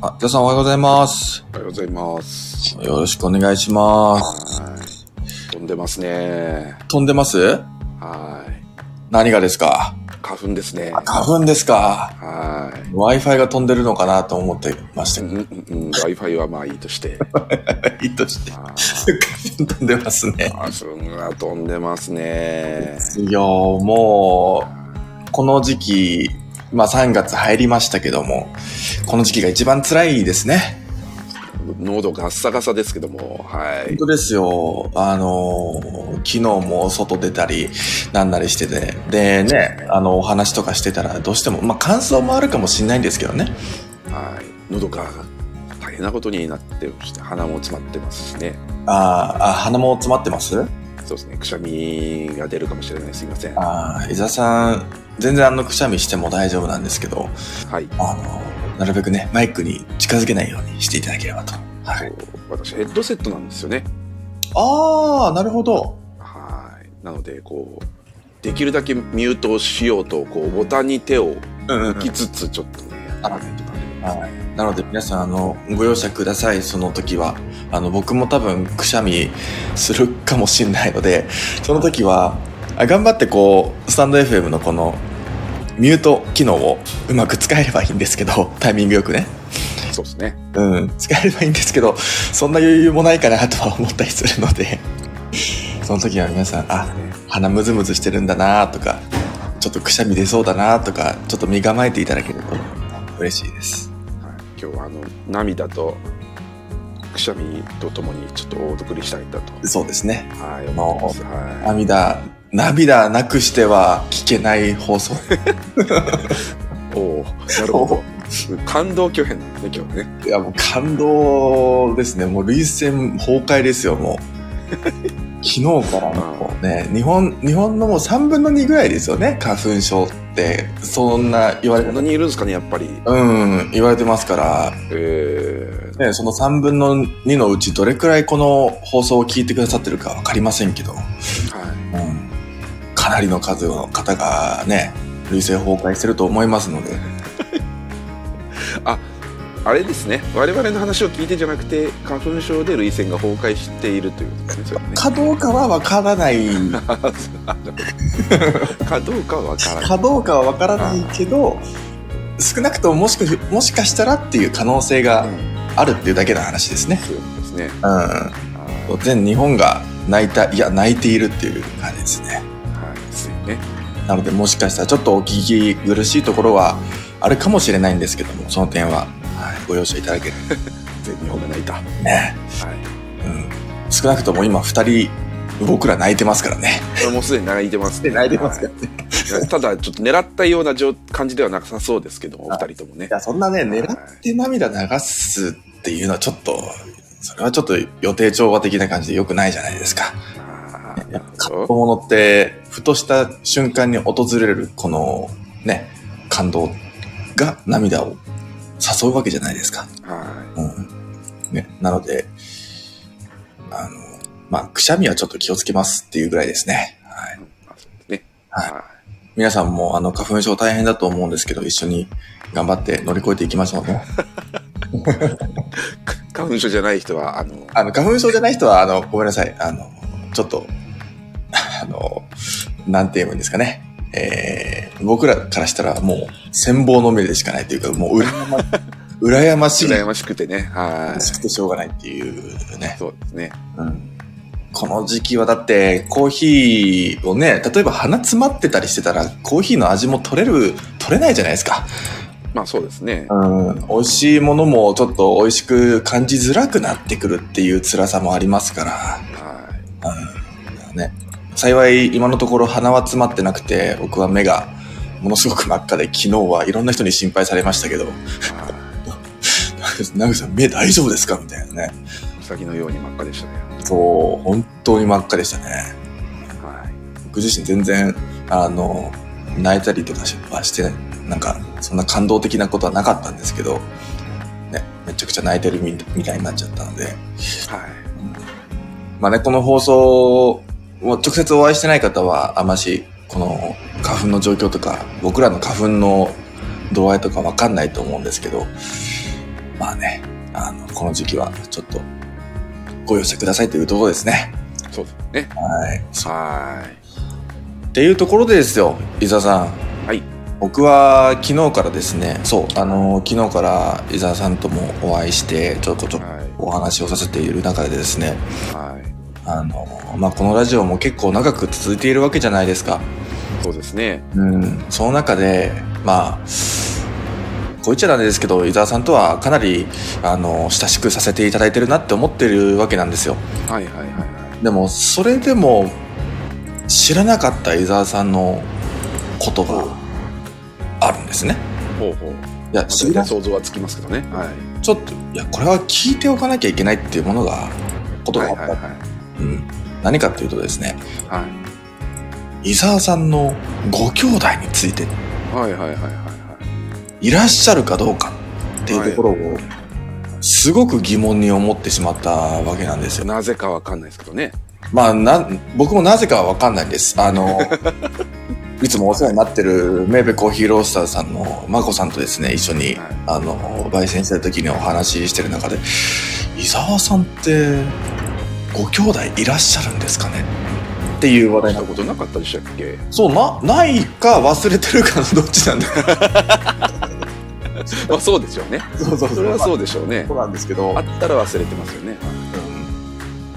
あ、皆さんおはようございます。おはようございます。よろしくお願いします。はい。飛んでますね。飛んでます？はい。何がですか？花粉ですね。花粉ですかはい。?Wi-Fi が飛んでるのかなと思ってましたうんうんうん、Wi-Fi はまあいいとして。いいとして。あ花粉飛んでますね。花粉が飛んでますね。いやーもう、この時期、まあ3月入りましたけども、この時期が一番辛いですね。喉ガッサガサですけども、はい。本当ですよ。あのー昨日も外出たり、なんなりしてて、でね、あの、お話とかしてたら、どうしても、まあ乾燥もあるかもしれないんですけどね。はい。喉が大変なことになってまして、鼻も詰まってますしね。あーあ、鼻も詰まってます？そうですね。くしゃみが出るかもしれない。すいません。はああ、伊沢さん、全然あのくしゃみしても大丈夫なんですけど、い。あの、なるべくね、マイクに近づけないようにしていただければと。はい。私ヘッドセットなんですよね。ああ、なるほど。はい。なので、こう、できるだけミュートをしようと、こう、ボタンに手を置きつつ、ちょっとね、やらないとダメなんですね。なので皆さん、あの、ご容赦ください、その時は。あの、僕も多分くしゃみするかもしれないので、その時は、あ頑張ってこう、スタンド FM のこの、ミュート機能をうまく使えればいいんですけど、タイミングよくね。そうですね。うん、使えればいいんですけど、そんな余裕もないかなとは思ったりするので、その時は皆さん、あ、鼻ムズムズしてるんだなとか、ちょっとくしゃみ出そうだなとか、ちょっと身構えていただけると嬉しいです。はい、今日はあの涙とくしゃみとともにちょっとお送りしたいんだと、そうですね。はい、ます。は涙、涙なくしては聞けない放送。い。おお、なるほど。感動巨編なんですね、今日ね。いや、もう感動ですね。もう涙腺崩壊ですよ、もう。昨日からもうね、日本、日本のもう3分の2ぐらいですよね、花粉症って。そんな言われてこんなにいるんですかね、やっぱり。うん、言われてますから、えー、ね、その3分の2のうちどれくらいこの放送を聞いてくださってるかわかりませんけど、はい。うん、かなりの数の方がね、涙腺崩壊してると思いますので、あれですね、我々の話を聞いてじゃなくて、花粉症で涙腺が崩壊しているということですね。かどうかはわからない、かどうかはわからない。かどうかはわからないけど、少なくとももしかもしかしたらっていう可能性があるっていうだけの話ですね。そういうことですね。うん。は全日本が泣いた、いや、泣いているっていう感じですね。ね。なので、もしかしたらちょっとお聞き苦しいところはあるかもしれないんですけども、その点は、はい、ご容赦いただける全日本が泣いた。はね。い。うん。少なくとも今二人、僕ら泣いてますからね。もうすでに泣いてます、ね。ね。はいただ、ちょっと狙ったような状感じではなさそうですけども、お二人ともねい。や、そんなね、狙って涙流すっていうのはちょっと、それはちょっと予定調和的な感じで良くないじゃないですか。あーやっぱカッなるほトものって、ふとした瞬間に訪れる、この、ね、感動が涙を誘うわけじゃないですか。どはうん。ね、なので、あの、まあ、くしゃみはちょっと気をつけますっていうぐらいですね。はい。ね。はいは皆さんも、あの、花粉症大変だと思うんですけど、一緒に頑張って乗り越えていきましょうね。い。花粉症じゃない人は、あの、あの、花粉症じゃない人は、あの、ごめんなさい。あの、ちょっと、あの、なんて言うんですかね。えー、僕らからしたらもう、羨望の目でしかないというか、もう、羨ま、羨ましい。羨ましくてね。はしくてしょうがないっていうねい。。そうですね。うん。この時期はだって、コーヒーをね、例えば鼻詰まってたりしてたら、コーヒーの味も取れる、取れないじゃないですか。まあそうですね。うん。美味しいものもちょっと美味しく感じづらくなってくるっていう辛さもありますから。はい。うん。ね。幸い今のところ鼻は詰まってなくて、僕は目がものすごく真っ赤で、昨日はいろんな人に心配されましたけど、は いナグさん目大丈夫ですか？みたいなね。うさぎのように真っ赤でしたね。そう、本当に真っ赤でしたね。はい。僕自身全然、あの、泣いたりとかはして、なんか、そんな感動的なことはなかったんですけど、ね、めちゃくちゃ泣いてるみみたいになっちゃったので、はい。まあね、この放送を直接お会いしてない方は、あまし、この花粉の状況とか、僕らの花粉の度合いとかわかんないと思うんですけど、まあね、あの、この時期はちょっとご容赦くださいというところですね。そうですね。はい。はっていうところでですよ、伊沢さん。はい。僕は昨日からですね、そう、あの、昨日から伊沢さんともお会いして、ちょっとちょっと。お話をさせている中でですね、はい。あの、まあ、このラジオも結構長く続いているわけじゃないですか。そうですね。うん。その中で、まあ、こう言っちゃなんですけど、伊沢さんとはかなり、あの、親しくさせていただいてるなって思ってるわけなんですよ。はいはいはいはでも、それでも、知らなかった伊沢さんのことがあるんですね。い。ほうほう。いや、まあ、知ら想像はつきますけどね。はい。ちょっと、いや、これは聞いておかなきゃいけないっていうものが、ことがあった。はいはいはい。うん。何かっていうとですね、はい。伊沢さんのご兄弟についてはいはいはいはいはいらっしゃるかどうかっていうところを、すごく疑問に思ってしまったわけなんですよ。い。なぜかわかんないですけどね。まあ、な、僕もなぜかはわかんないんです。あの、いつもお世話になってるメーベコーヒーロースターさんのマコさんとですね、一緒に、はいあの、焙煎してる時にお話ししてる中で、伊沢さんって、ご兄弟いらっしゃるんですかね？っていう話題なことなかったでしたっけ？そう、な、ないか忘れてるかのどっちなんだ？まあそうですよね。そうそうそれはそうでしょうね。そ。うなんですけど。あ、ったら忘れてますよね。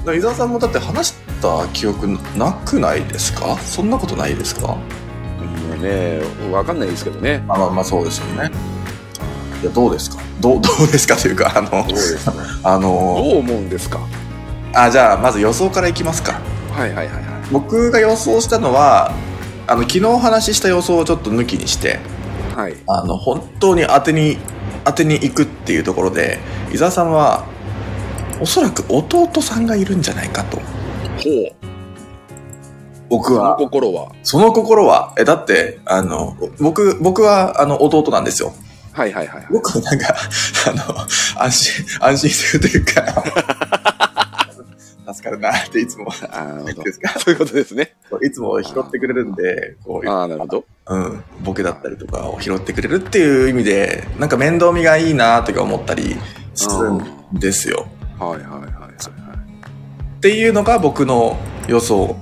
うん。伊沢さんもだって話した記憶なくないですか？そんなことないですか？もうね、わかんないですけどね。まあまあまあそうですよね。いや、どうですか？どう、どうですかというか、あのどう、ですか？あどの、う思うんですか？あ、じゃあまず予想からいきますか。はいはいはいはい。僕が予想したのは、あの、昨日お話しした予想をちょっと抜きにして、はい。あの、本当に当てに、当てに行くっていうところで、伊沢さんは、おそらく弟さんがいるんじゃないかと。ほう。僕その心は。その心は、え、だって、あの、僕、僕は、あの、弟なんですよ。はいはいはいはい。僕はなんか、あの、安心、安心するというか、助かるなっていつも、あか？そういうことですね。いつも拾ってくれるんで、こう、ああ、なるほど。うん、ボケだったりとかを拾ってくれるっていう意味で、なんか面倒見がいいなとか思ったりするんですよ。はいはいはいはいはい。っていうのが僕の予想。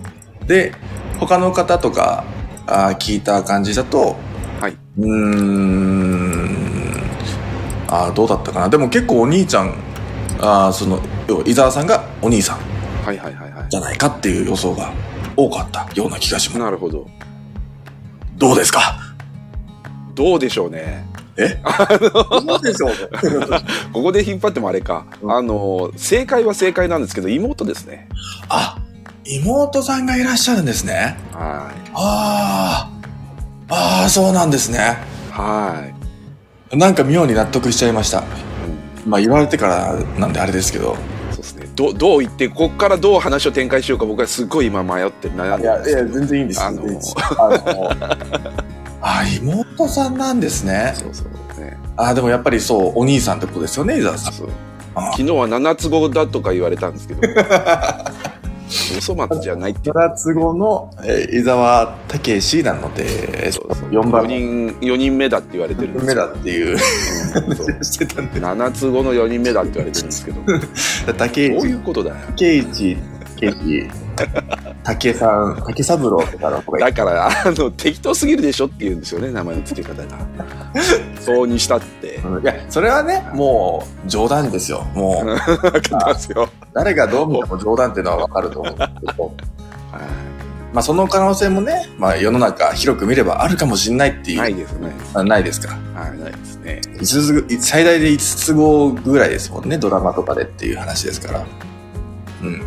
で、他の方とかあー聞いた感じだと、はい。うーん、あーどうだったかな。でも結構お兄ちゃん、あーその、伊沢さんがお兄さんはいはいはいはじゃないかっていう予想が多かったような気がしい。ます。なるほど。どうですか？どうでしょうね。え？どうでしょう？ここで引っ張ってもあれか。うんあの、正解は正解なんですけど、妹ですね。あ、妹さんがいらっしゃるんですね。はああ、ああ、そうなんですね。い。はなんか妙に納得しちゃいました。い。うんまあ言われてからなんであれですけど。どう、どう言って、ここからどう話を展開しようか僕はすっごい今迷って悩んいや、いや、でるんですけど。全然いいんです。あの全然いいですあのあ、妹さんなんですね。そうそうね。あ、でもやっぱりそう、お兄さんってことですよね、伊沢さん。昨日は七つ子だとか言われたんですけど。おそ松じゃないって。虎都合の、えー伊沢武史なので、そうそう4番4人、四人目だって言われてるんですよ目だっていううんそうしてたんで、七つ子の4人目だって言われてるんですけど。ど竹うい内、うことだよ。竹内、ケー竹さん、竹三郎とかの子がいだから、あの、適当すぎるでしょって言うんですよね、名前の付け方が。そうにしたって。うんいや、それはね、もう冗談ですよ。もう、分かってますよ。誰がどう見ても冗談っていうのはわかると思うんですけど、はいまあその可能性もね、まあ世の中広く見ればあるかもしれないっていう、ないです、ないです。あないですか。はい、ないですね。五つ子最大で5つ子ぐらいですもんね、ドラマとかでっていう話ですから。うん。うん。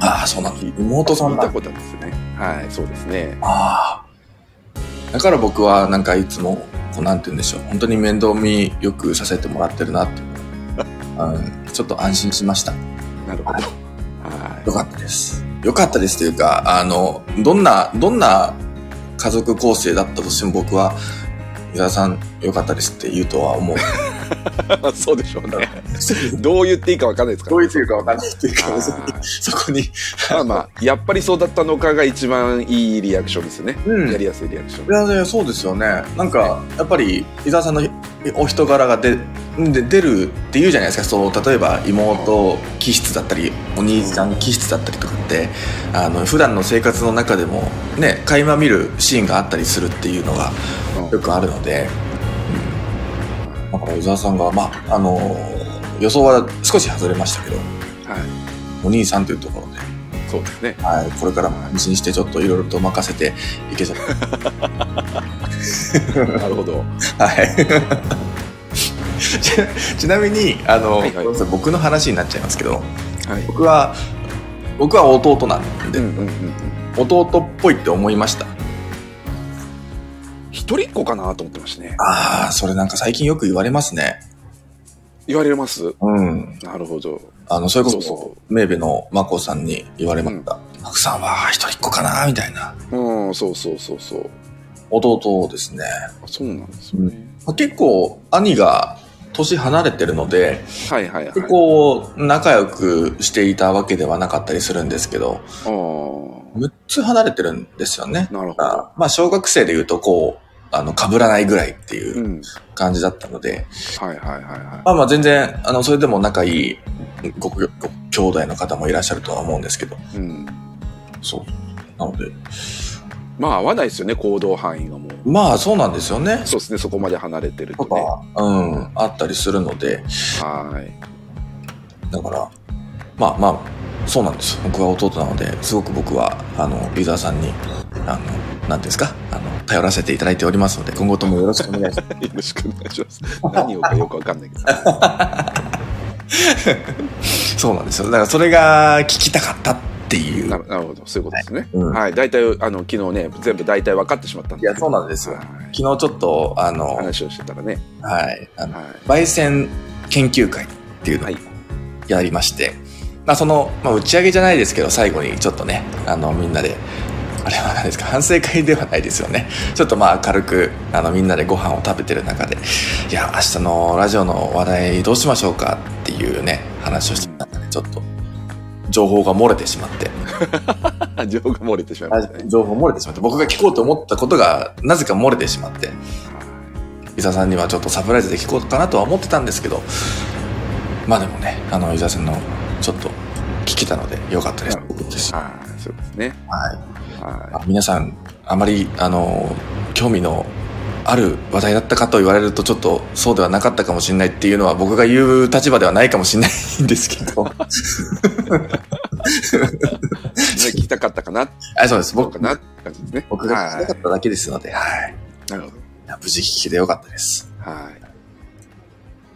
ああ、そうなんだ。妹さんだ。ことですね。はい、そうですね。ああ。だから僕はなんかいつも、こうなんて言うんでしょう。本当に面倒見よくさせてもらってるなって。うん、ちょっと安心しました。なるほど。はよかったです。よかったですというか、あの、どんな、どんな家族構成だったとしても僕は、伊沢さんよかったですって言うとは思う。い。そうでしょうね。どう言っていいか分かんないですから。どういうかわかんないっていうか、そこに。まあまあ、やっぱりそうだったのかが一番いいリアクションですね。うんやりやすいリアクション。いやいや、そうですよね。なんか、やっぱり、伊沢さんのお人柄が出で出るっていうじゃないですかそう例えば妹気質だったりお兄ちゃん気質だったりとかってあの普段の生活の中でもね垣間見るシーンがあったりするっていうのがよくあるので、うん、だから伊沢さんがまああの予想は少し外れましたけどはい。お兄さんというところで、そうですね。はい、これからも安心してちょっといろいろと任せていけそう。なるほど。はい。ちちなみにあの、はいはい。僕の話になっちゃいますけどはい。僕は僕は弟なんで、うんうんうんうん。弟っぽいって思いました？一人っ子かなと思ってましたね。ああそれなんか最近よく言われますね。言われます？うん。なるほど。あのそれこそそうそメーベのマコさんに言われました「マコさんは一人っ子かな?」みたいな。うんそうそうそうそう。弟ですね、あそうなんですよね、まあ結構兄が年離れてるのではいはいはい。結構仲良くしていたわけではなかったりするんですけど。あ6つ離れてるんですよね。あなるほど。あまあ小学生で言うとこうあの被らないぐらいっていううん。感じだったので、はいはいはいはい。まあまあ全然あのそれでも仲いいごごご兄弟の方もいらっしゃるとは思うんですけど。うん。そう。なので。まあ合わないですよね行動範囲がもう。まあそうなんですよね。そうですねそこまで離れてるととねか、うん、あったりするので。はい。だからまあまあそうなんです。僕は弟なのですごく僕はあのユーザーさんにあの何ですか？あの頼らせていただいておりますので今後ともよろしくお願いします。よろしくお願いします何をかよくわかんないけど。そうなんですよ。だからそれが聞きたかったっていう。なるほど。そういうことですね。うん。はい。大体あの昨日ね全部大体分かってしまったんでいやそうなんですよ。はい。昨日ちょっとあの話をしてたらね。はい。あのはい。焙煎研究会っていうのをはい。やりまして、まあその、まあ、打ち上げじゃないですけど最後にちょっとねあのみんなであれは何ですか？反省会ではないですよね。ちょっとまあ軽くあのみんなでご飯を食べてる中でいや明日のラジオの話題どうしましょうかっていうね話をしてた中でちょっと情報が漏れてしまって。情報が漏れてしまいましたね。情報漏れてしまって僕が聞こうと思ったことがなぜか漏れてしまって。伊沢さんにはちょっとサプライズで聞こうかなとは思ってたんですけど。まあでもねあの伊沢さんのちょっと聞けたのでよかったです。はいそうですね。はい。はあ皆さんあまりあの興味のある話題だったかと言われるとちょっとそうではなかったかもしれないっていうのは僕が言う立場ではないかもしれないんですけど。聞きたかったかなあそうです僕かなって感じですね。僕が聞きたかっただけですので、はい、なるほど。無事聞けてよかったです。はい。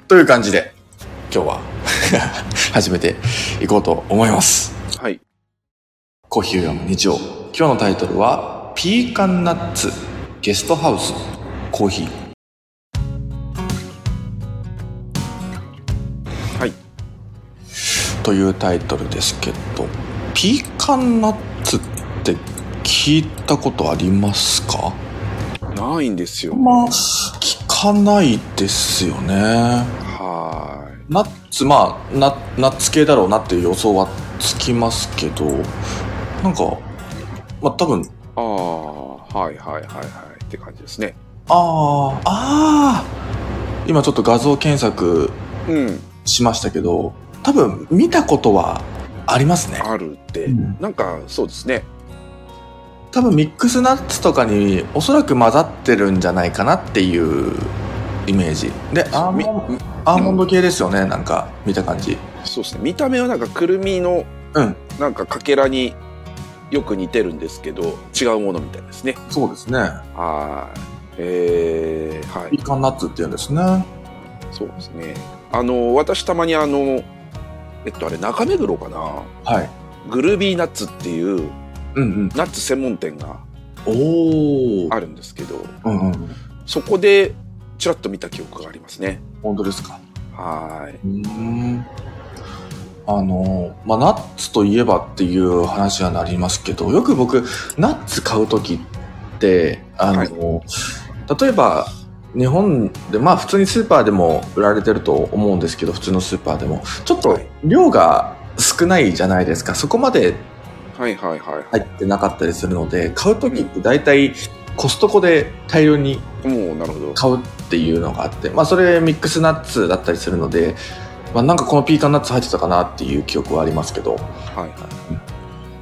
という感じで今日は 始めていこうと思います。はい。コーヒーを読む日曜。今日のタイトルはピーカンナッツゲストハウスコーヒー。はい。というタイトルですけどピーカンナッツって聞いたことありますか？ないんですよ。まあ聞かないですよね。はナッツまあナナッツ系だろうなっていう予想はつきますけどなんかまあ多分いああはいはいはいはいって感じですね。あーあー今ちょっと画像検索うん。しましたけど多分見たことはありますね。あるって、うん。なんかそうですね。多分ミックスナッツとかにおそらく混ざってるんじゃないかなっていうイメージ。でアーみモンアーモンド系ですよねなんか見た感じ。そうですね。見た目はなんかくるみのうん。なんかかけらによく似てるんですけど違うものみたいですね。そうですね。はい。えー、はい。ピーカンナッツっていうんですね。そうですね。あの私たまにあのえっとあれ中目黒かな。はい。グルービーナッツっていううんうん。ナッツ専門店があるんですけどうんうん。そこでちらっと見た記憶がありますね。本当ですか？はうーん。あの、まあ、ナッツといえばっていう話はなりますけど、よく僕、ナッツ買うときって、あの、はい。例えば、日本で、まあ普通にスーパーでも売られてると思うんですけど、普通のスーパーでも、ちょっとはい。量が少ないじゃないですか。そこまでいはいはいはい。入ってなかったりするので、買うときって大体コストコで大量にもうなるほど。買うっていうのがあって、まあそれミックスナッツだったりするので、まあなんかこのピーカンナッツ入ってたかなっていう記憶はありますけど、はいはい。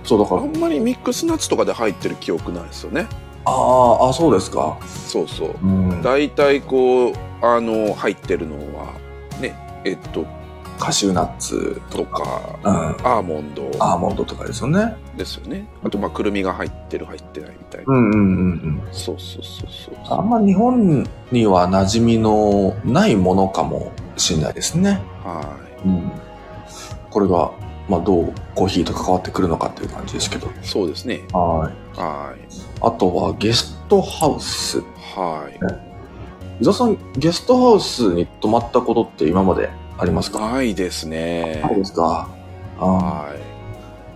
そうだから、あんまりミックスナッツとかで入ってる記憶ないですよね。あーあ、そうですか。そうそう。うん。大体こうあの入ってるのはねえっとカシューナッツとかうん。アーモンドアーモンドとかですよね。ですよねあとまあくるみが入ってる入ってないみたいな、うんうんうんうん。そうそうそうそうあんま日本には馴染みのないものかもしれないですね。はうん。これが、まあどうコーヒーと関わってくるのかっていう感じですけど。いそうですねはい。はいあとはゲストハウス。はい伊沢さん、ゲストハウスに泊まったことって今までありますか？ないですね。ないですか？は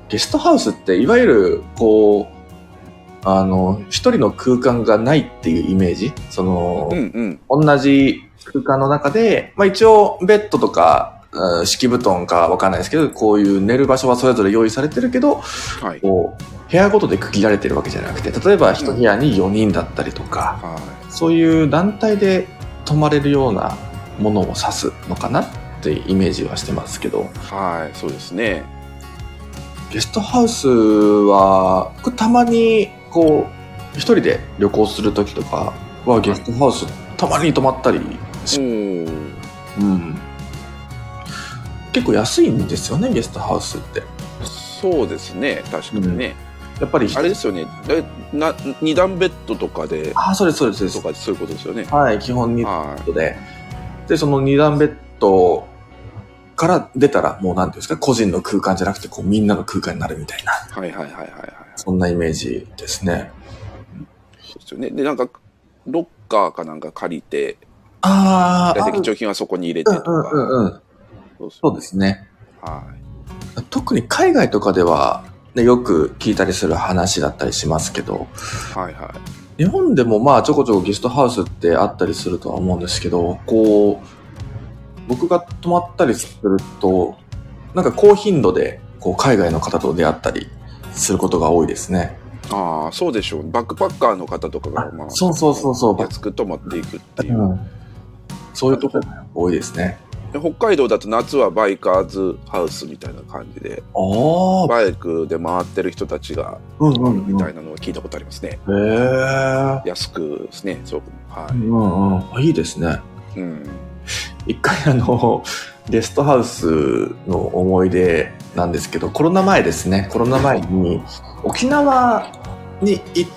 ゲストハウスって、いわゆる、こう、あの、一人の空間がないっていうイメージ？その、いうんうん。同じ空間の中で、まあ一応、ベッドとか、うん敷布団かわかんないですけど、こういう寝る場所はそれぞれ用意されてるけど、はい。こう、部屋ごとで区切られてるわけじゃなくて、例えば一部屋に4人だったりとか、はそういう団体で泊まれるようなものを指すのかな？ってイメージはしてますけど、いはいそうですねゲストハウスは、僕たまにこう、一人で旅行するときとかはゲストハウスたまに泊まったりしうん。結構安いんですよね、ゲストハウスって。そうですね確かにね、やっぱり、あれですよねえな二段ベッドとかであ、そうです、そうです、そうでとかそういうことですよねす。はい、基本にはで。で、その二段ベッドから出たら、もうなんていうんですか、個人の空間じゃなくて、こう、みんなの空間になるみたいな、いはいはいはいはいはい。そんなイメージですね。そうですよね。でなんかロッカーかなんか借りてあー大体貴重品はそこに入れてとか、うんうんうんうん。そうそうですね。は特に海外とかでは、ね、よく聞いたりする話だったりしますけど、いはいはい。日本でもまあちょこちょこゲストハウスってあったりするとは思うんですけど、こう、僕が泊まったりすると、なんか高頻度でこう海外の方と出会ったりすることが多いですね。ああそうでしょうバックパッカーの方とかがまあそうそうそうそう。安く泊まっていくっていう、うん、そういうところが多いですね。で北海道だと夏はバイカーズハウスみたいな感じでバイクで回ってる人たちがうんうんうん。みたいなのを聞いたことありますね、へえ。安くですねそうはうんうんうん。いいですね。い、うん、一回あの、ゲストハウスの思い出なんですけど、コロナ前ですね。コロナ前に沖縄に行っ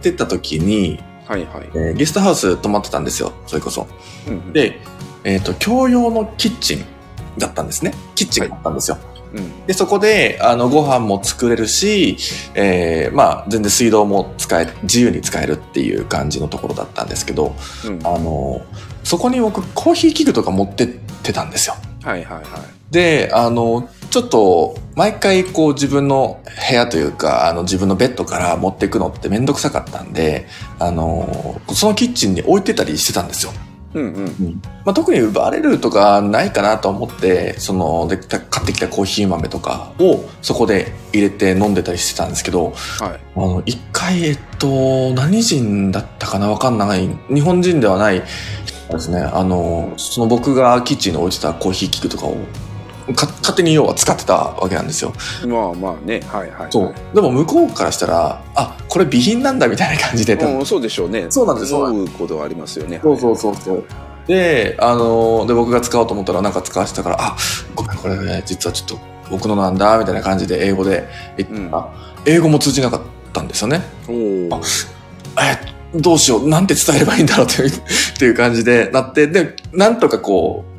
てた時に、はいはい、えーゲストハウス泊まってたんですよ。それこそ。うんうん、で、えっ、と、共用のキッチンだったんですね。キッチンがあったんですよ。うんで、そこで、あの、ご飯も作れるし、えーまあ、全然水道も使え、自由に使えるっていう感じのところだったんですけど、うん、あの、そこに僕、コーヒー器具とか持ってってたんですよ。はいはいはいで、あの、ちょっと、毎回こう自分の部屋というか、あの自分のベッドから持っていくのってめんどくさかったんで、あの、そのキッチンに置いてたりしてたんですよ。うんうん。まあ、特に奪われるとかないかなと思って、その、で、買ってきたコーヒー豆とかをそこで入れて飲んでたりしてたんですけど、はい。あの、一回、えっと、何人だったかなわかんない、日本人ではないですね、あの、その僕がキッチンに置いてたコーヒー器具とかを、か勝手に要は使ってたわけなんですよ。まあまあね。はいはいそう。でも向こうからしたら、あ、これ備品なんだみたいな感じで、うん、そうでしょうね。そうなんです思うことはありますよね。そうそうそうそう。で、あの、で、僕が使おうと思ったらなんか使わせたから、あ、ごめん、これ、ね、実はちょっと僕のなんだ、みたいな感じで英語で言ったら、英語も通じなかったんですよね。おおあえ、どうしよう、なんて伝えればいいんだろうっていうっていう感じでなって、で、なんとかこう、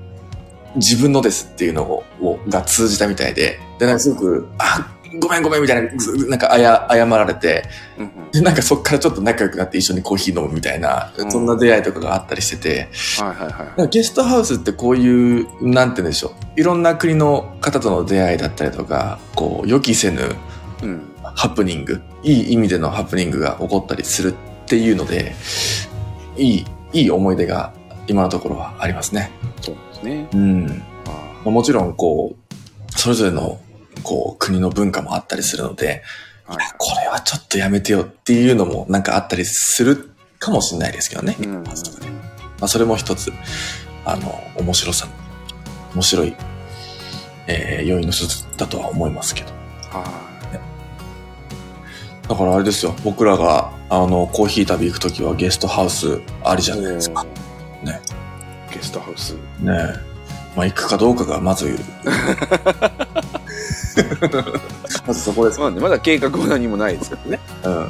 自分のですっていうのを、をが通じたみたいで、で、なんかすごく、あ、ごめんごめんみたいな、ずなんかあや謝られて、うん。で、なんかそっからちょっと仲良くなって一緒にコーヒー飲むみたいな、うん。そんな出会いとかがあったりしてて、はいはいはい。なんかゲストハウスってこういう、なんて言うんでしょう。いろんな国の方との出会いだったりとか、こう、予期せぬうん。ハプニング、いい意味でのハプニングが起こったりするっていうので、いい、いい思い出が今のところはありますね。そうですねうん。もちろん、こう、それぞれの、こう、国の文化もあったりするので、ーはいこれはちょっとやめてよっていうのもなんかあったりするかもしれないですけどね。うんまあ、それも一つ、あの、面白さ、面白い、えー、要因の一つだとは思いますけど。はだからあれですよ、僕らが、あの、コーヒー旅行くときはゲストハウスありじい。ゃないですか。ね。ゲストハウス。ねえ。まあ、行くかどうかがまず、まずそこです。まあね、まだ計画は何もないですけどね。うん。は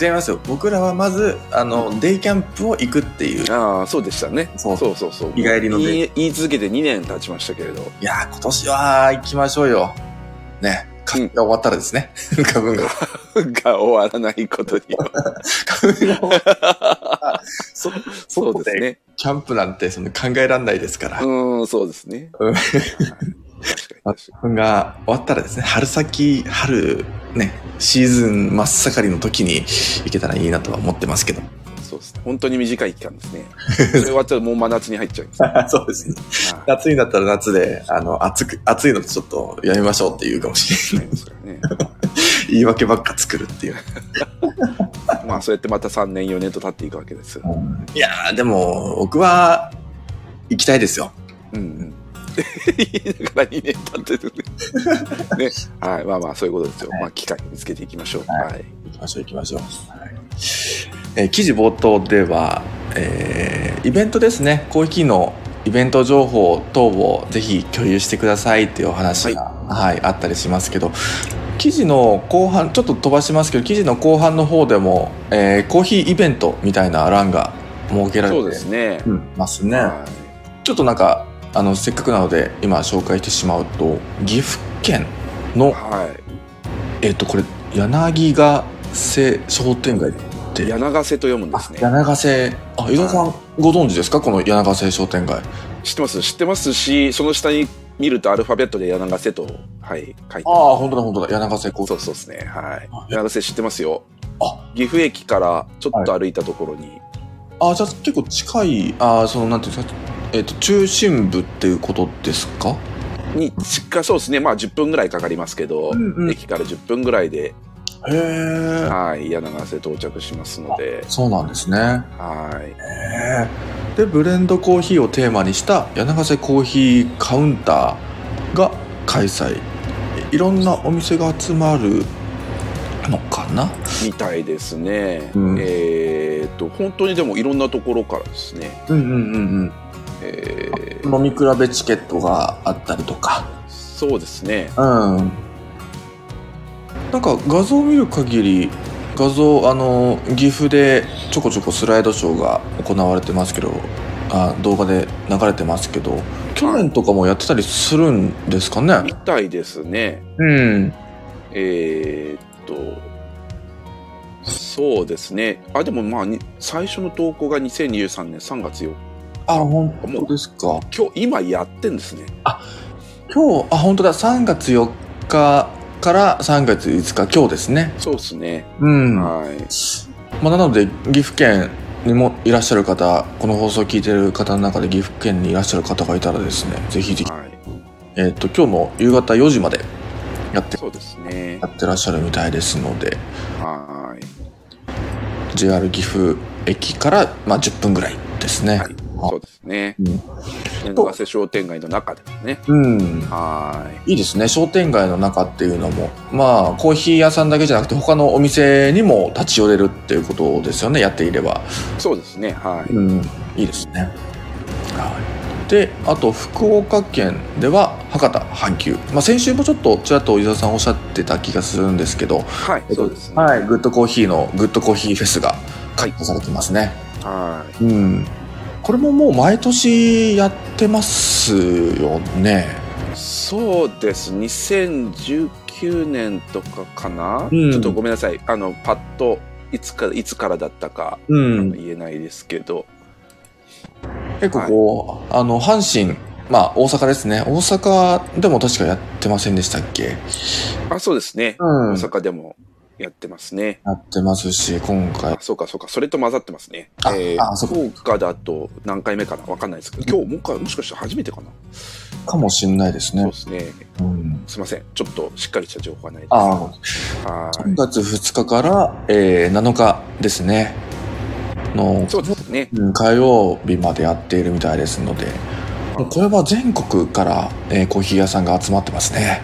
違いますよ。僕らはまず、あの、デイキャンプを行くっていうい。。ああ、そうでしたね。そうそうそうそう。日帰りので言い言い続けて2年経ちましたけれど。いやー、今年は行きましょうよ。ね。花粉が終わったらですね。花粉が。が終わらないことには。花粉が終わったら。そ、そ そうでね。キャンプなんてその考えられないですから。うーん、そうですね。花粉が終わったらですね、春先、春、ね、シーズン真っ盛りの時に行けたらいいなとは思ってますけど。に。そうですね。本当に短い期間ですね。それ終わったらもう真夏に入っちゃいます。そうですね。はい夏になったら夏で、あの、暑く、暑いのちょっとやめましょうって言うかもしれない。ですからね。言い訳ばっか作るっていう。まあ、そうやってまた3年、4年と経っていくわけですよ。いやー、でも、僕は、行きたいですよ。うんうん。言いながら2年経ってるね。ね。はい。まあまあ、そういうことですよ。まあ、機会見つけていきましょう。はいはい。行きましょう行きましょう。はいえー記事冒頭では、えーイベントですね、コーヒーのイベント情報等をぜひ共有してくださいっていうお話が、はいあったりしますけど、記事の後半、ちょっと飛ばしますけど、記事の後半の方でも、えーコーヒーイベントみたいな欄が設けられてそうですね。うんますね。はちょっとなんか、あの、せっかくなので今紹介してしまうと、岐阜県のい。、はい。えっ、と、これ、柳ヶ瀬商店街って。柳ヶ瀬と読むんですね。柳ヶ瀬、あ、伊沢さん、ご存知ですか？この柳ヶ瀬商店街。知ってます？知ってますし、その下に見るとアルファベットで柳ヶ瀬と、はい、書いてああ、本当だ、本当だ。柳ヶ瀬こそうそうですね。はいあ。柳ヶ瀬知ってますよ。あ岐阜駅からちょっと歩いたところに、あ、じゃあ結構近い、あその、なんていうんですか、えっ、と、中心部っていうことですか？に近そうですね。まあ10分ぐらいかかりますけど、うんうん駅から10分ぐらいで、へえ。はい、柳ヶ瀬到着しますので、そうなんですね。はい。で、ブレンドコーヒーをテーマにした柳ヶ瀬コーヒーカウンターが開催。いろんなお店が集まるのかな？みたいですね。うんえっと、本当にでもいろんなところからですね、うんうんうんえーうん。飲み比べチケットがあったりとか。そうですね。うん。なんか画像を見る限り、画像、あの、岐阜でちょこちょこスライドショーが行われてますけど、あ動画で流れてますけど、去年とかもやってたりするんですかね？みたいですね。うん。えーっと、そうですね。あ、でもまあ、に最初の投稿が2023年3月4日。あ、本当ですか？今日、今やってんですね。今日、あ、本当だ、3月4日から3月5日、今日ですね。そうですね。うん。はい。まあ、なので、岐阜県にもいらっしゃる方、この放送を聞いてる方の中で岐阜県にいらっしゃる方がいたらですね、ぜひぜひ、はい。えっ、と、今日の夕方4時までやって、そうですねや。ってらっしゃるみたいですので、はい。JR 岐阜駅から、まあ、10分ぐらいですね。はい。そうですね。うん柳ヶ瀬商店街の中でね。うん。はいいですね。商店街の中っていうのも、まあ、コーヒー屋さんだけじゃなくて、他のお店にも立ち寄れるっていうことですよね、やっていれば。い。そうですね。はい。うん。いいですね。はい。で、あと、福岡県では、博多阪急。まあ、先週もちょっと、ちらっと伊沢さんおっしゃってた気がするんですけど、はい。そうですね。はい。グッドコーヒーの、グッドコーヒーフェスが開催されてますね。はい。うん。これももう毎年やってますよね。そうです。2019年とかかな、うんちょっとごめんなさい。あの、パッと、いつか、いつからだったか、うん。言えないですけど、結構こう、あの、阪神、まあ大阪ですね。大阪でも確かやってませんでしたっけ？あ、そうですね。うん大阪でもやってますね。やってますし、今回あ、。そうかそうか。それと混ざってますね。あえー、あそうか福岡だと何回目かなわかんないですけど、今日もう一回、もしかして初めてかな？かもしんないですねそうで。すね。うん。すいません。ちょっとしっかりした情報がないです。ああ、は3月2日から、えー、7日ですね。の、そうですね。うん火曜日までやっているみたいですので、これは全国から、えーコーヒー屋さんが集まってますね。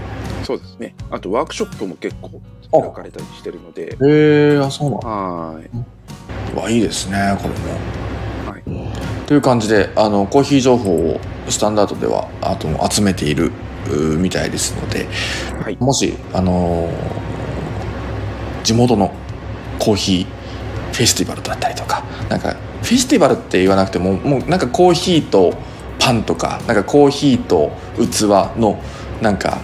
そうですね。あとワークショップも結構あ開かれたりしてるので。へえあ、そうなんだ。はい。わいいですね、これも。はい。という感じで、あの、コーヒー情報をスタンダードでは、あと集めているみたいですので、はい。もし、あのー地元のコーヒーフェスティバルだったりとか、なんか、フェスティバルって言わなくても、もうなんかコーヒーとパンとか、なんかコーヒーと器の、なんか、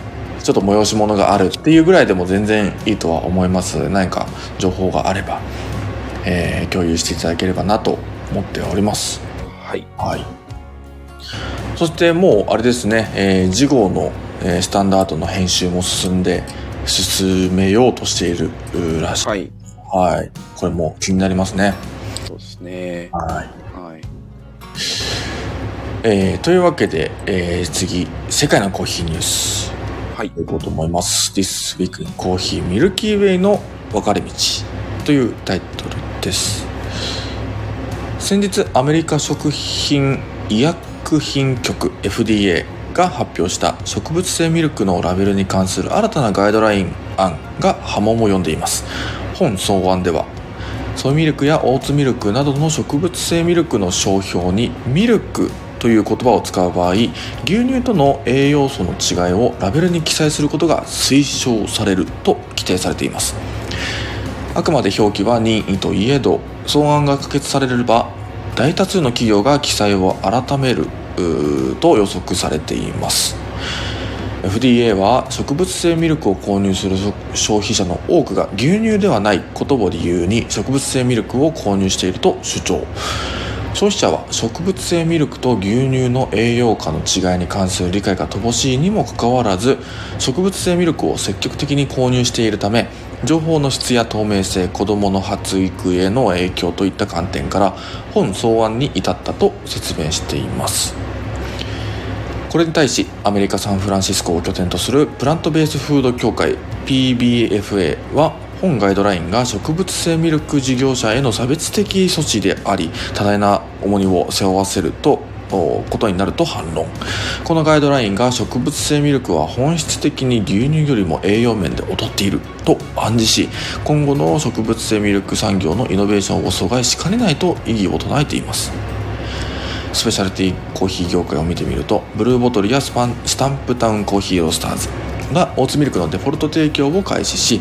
ちょっと催し物があるっていうぐらいでも全然いいとは思います何か情報があれば、えー共有していただければなと思っております。はい。はい。そしてもうあれですね、えー次号の、えースタンダードの編集も進んで進めようとしているらしい。はい。はい。これも気になりますね。そうですね。はい。はい。えーというわけで、えー次、世界のコーヒーニュース。はい。いこうと思います。This Week in Coffee ミルキーウェイの分かれ道というタイトルです。先日アメリカ食品医薬品局 FDA が発表した植物性ミルクのラベルに関する新たなガイドライン案が波紋を呼んでいます。本草案ではソイミルクやオーツミルクなどの植物性ミルクの商標にミルクという言葉を使う場合牛乳との栄養素の違いをラベルに記載することが推奨されると規定されています。あくまで表記は任意といえど草案が可決されれば大多数の企業が記載を改めると予測されています。FDA は植物性ミルクを購入する消費者の多くが牛乳ではないことを理由に植物性ミルクを購入していると主張。消費者は植物性ミルクと牛乳の栄養価の違いに関する理解が乏しいにもかかわらず植物性ミルクを積極的に購入しているため情報の質や透明性子どもの発育への影響といった観点から本草案に至ったと説明しています。これに対しアメリカ・サンフランシスコを拠点とするプラントベースフード協会 PBFA は本ガイドラインが植物性ミルク事業者への差別的措置であり多大な重荷を背負わせるとことになると反論。このガイドラインが植物性ミルクは本質的に牛乳よりも栄養面で劣っていると暗示し今後の植物性ミルク産業のイノベーションを阻害しかねないと異議を唱えています。スペシャルティーコーヒー業界を見てみるとブルーボトルやスパンスタンプタウンコーヒーロースターズがオーツミルクのデフォルト提供を開始し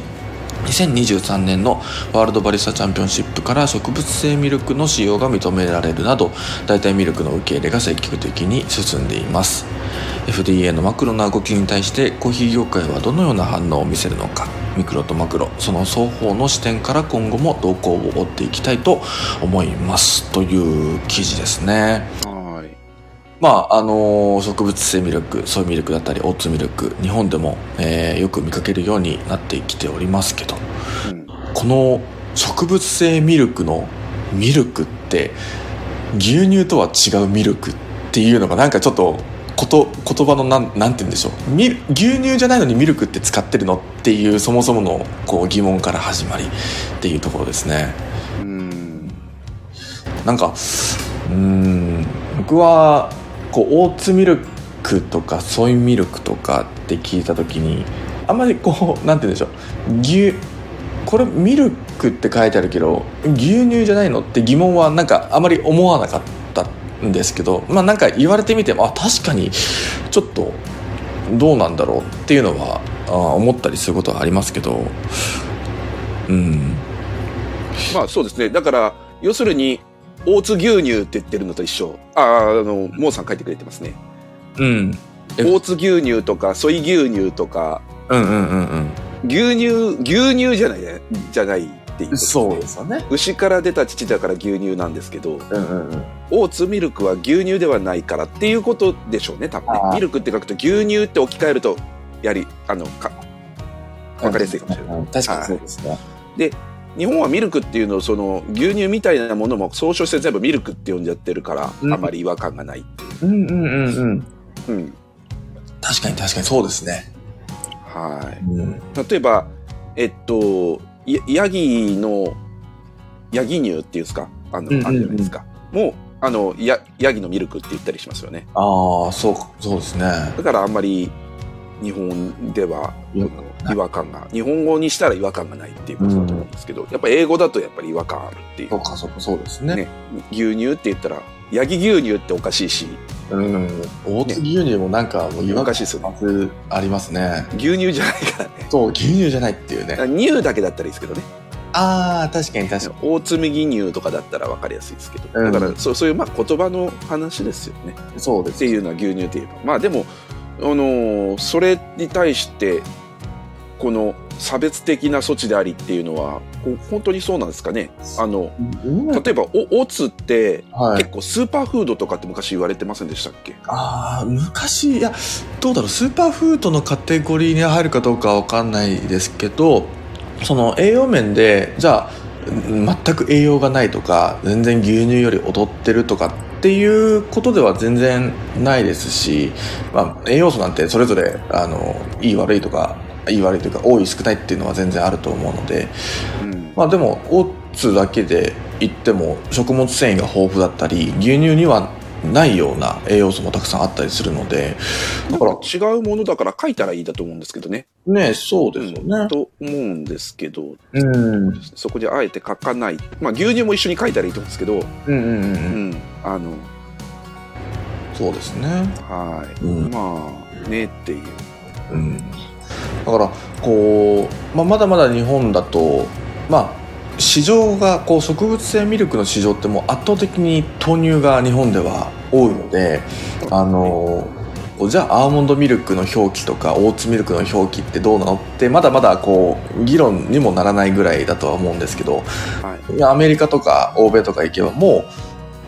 2023年のワールドバリスタチャンピオンシップから植物性ミルクの使用が認められるなど代替ミルクの受け入れが積極的に進んでいます FDA のマクロな動きに対してコーヒー業界はどのような反応を見せるのかミクロとマクロその双方の視点から今後も動向を追っていきたいと思いますという記事ですね。まああの植物性ミルクソイミルクだったりオーツミルク日本でも、えーよく見かけるようになってきておりますけどうん。この植物性ミルクのミルクって牛乳とは違うミルクっていうのがなんかちょっとこと言葉のなんなんて言うんでしょう牛乳じゃないのにミルクって使ってるのっていうそもそものこう疑問から始まりっていうところですね。うん。なんかうーん僕はこうオーツミルクとかソイミルクとかって聞いた時にあんまりこう なんて言うんでしょう。牛これミルクって書いてあるけど牛乳じゃないのって疑問はなんかあまり思わなかったんですけどまあなんか言われてみてもあ確かにちょっとどうなんだろうっていうのはあ思ったりすることはありますけど。うん。まあそうですね。だから、要するに、大津牛乳って言ってるのと一緒。ああ、あの、モーさん書いてくれてますね。うん。え大津牛乳とか、ソイ牛乳とか、うんうんうんうん。牛乳、牛乳じゃない、じゃないっていうね、そうですよね。牛から出た乳だから牛乳なんですけど、うんうんうん。オーツミルクは牛乳ではないからっていうことでしょうね、多分ね。ミルクって書くと牛乳って置き換えると、やはり、あの、か、わかりやすいかもしれない。うん確かにそうですね。日本はミルクっていうのをその牛乳みたいなものも総称して全部ミルクって呼んじゃってるから、うんあまり違和感がないっていう。うんうんうんうん。うん。確かに確かにそうですね。はうん。い。例えば、えっと、やヤギの、ヤギ乳っていうんですか？あの、うんうんうんあるじゃないですか。もう、あの、や、ヤギのミルクって言ったりしますよね。ああ、そう、そうですね。だからあんまり日本では違和感が、日本語にしたら違和感がないっていうことだと思うんですけど、やっぱ英語だとやっぱり違和感あるっていうそう。か、そうか、そうですね。ね牛乳って言ったら、ヤギ牛乳っておかしいし、うん。大津牛乳もなんかもう違和感しいですよね。まずありますね。牛乳じゃないからね。そう、牛乳じゃないっていうね。乳だけだったらいいですけどね。ああ、確かに確か大津麦乳とかだったら分かりやすいですけど。うんだからそうそういうまあ言葉の話ですよね。に。そうです。っていうのは牛乳って言えば。まあでも、あのーそれに対して、この差別的な措置でありっていうのは、本当にそうなんですかね？あの、うん例えば、お、オツって、はい結。構スーパーフードとかって昔言われてませんでしたっけ？ああ、昔、いや、どうだろう、スーパーフードのカテゴリーに入るかどうかはわかんないですけど、その栄養面で、じゃあ、うん全く栄養がないとか、全然牛乳より劣ってるとかっていうことでは全然ないですし、まあ、栄養素なんてそれぞれ、あの、いい悪いとか、いい悪いというか、多い少ないっていうのは全然あると思うので、うん。まあでも、オーツだけで言っても、食物繊維が豊富だったり、牛乳にはないような栄養素もたくさんあったりするので、だから、違うものだから書いたらいいだと思うんですけどね。ね、そうですよね。と思うんですけど、うん。そこであえて書かない。まあ牛乳も一緒に書いたらいいと思うんですけど、うんうんうんう。うんん。あの、そうですね。はい。うんまあ、ねっていう。うん。だから、こう、まあ、まだまだ日本だと、まあ、市場が、こう、植物性ミルクの市場ってもう圧倒的に豆乳が日本では多いので、あの、じゃあアーモンドミルクの表記とかオーツミルクの表記ってどうなのってまだまだこう議論にもならないぐらいだとは思うんですけどはい。アメリカとか欧米とか行けばもう、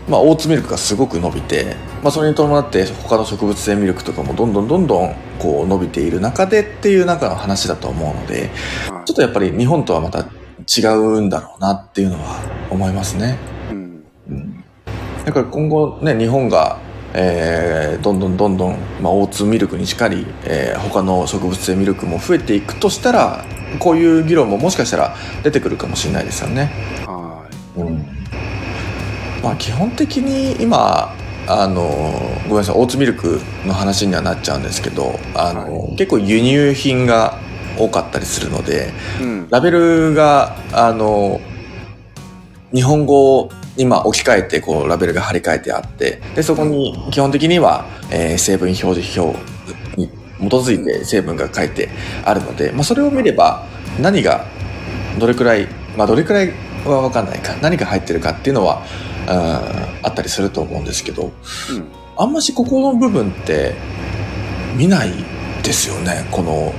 まあ、オーツミルクがすごく伸びて、まあ、それに伴って他の植物性ミルクとかもどんどんどんどんこう伸びている中でっていう中の話だと思うのではいちょっとやっぱり日本とはまた違うんだろうなっていうのは思いますね。うん。うんだから今後ね、日本が、えーどんどんどんどん、まあ、オーツミルクにしかり、えー他の植物性ミルクも増えていくとしたら、こういう議論ももしかしたら出てくるかもしれないですよね。はい。うん。まあ基本的に今、あの、ごめんなさい、オーツミルクの話にはなっちゃうんですけど、あの、は結構輸入品が多かったりするので、うん。ラベルが、あの、日本語を今置き換えて、こう、ラベルが貼り替えてあって、で、そこに基本的には、えー成分表示表に基づいて成分が書いてあるので、まあ、それを見れば、何が、どれくらい、まあ、どれくらいはわかんないか、何が入ってるかっていうのは、うんあったりすると思うんですけど、うん。あんましここの部分って見ないですよね。この、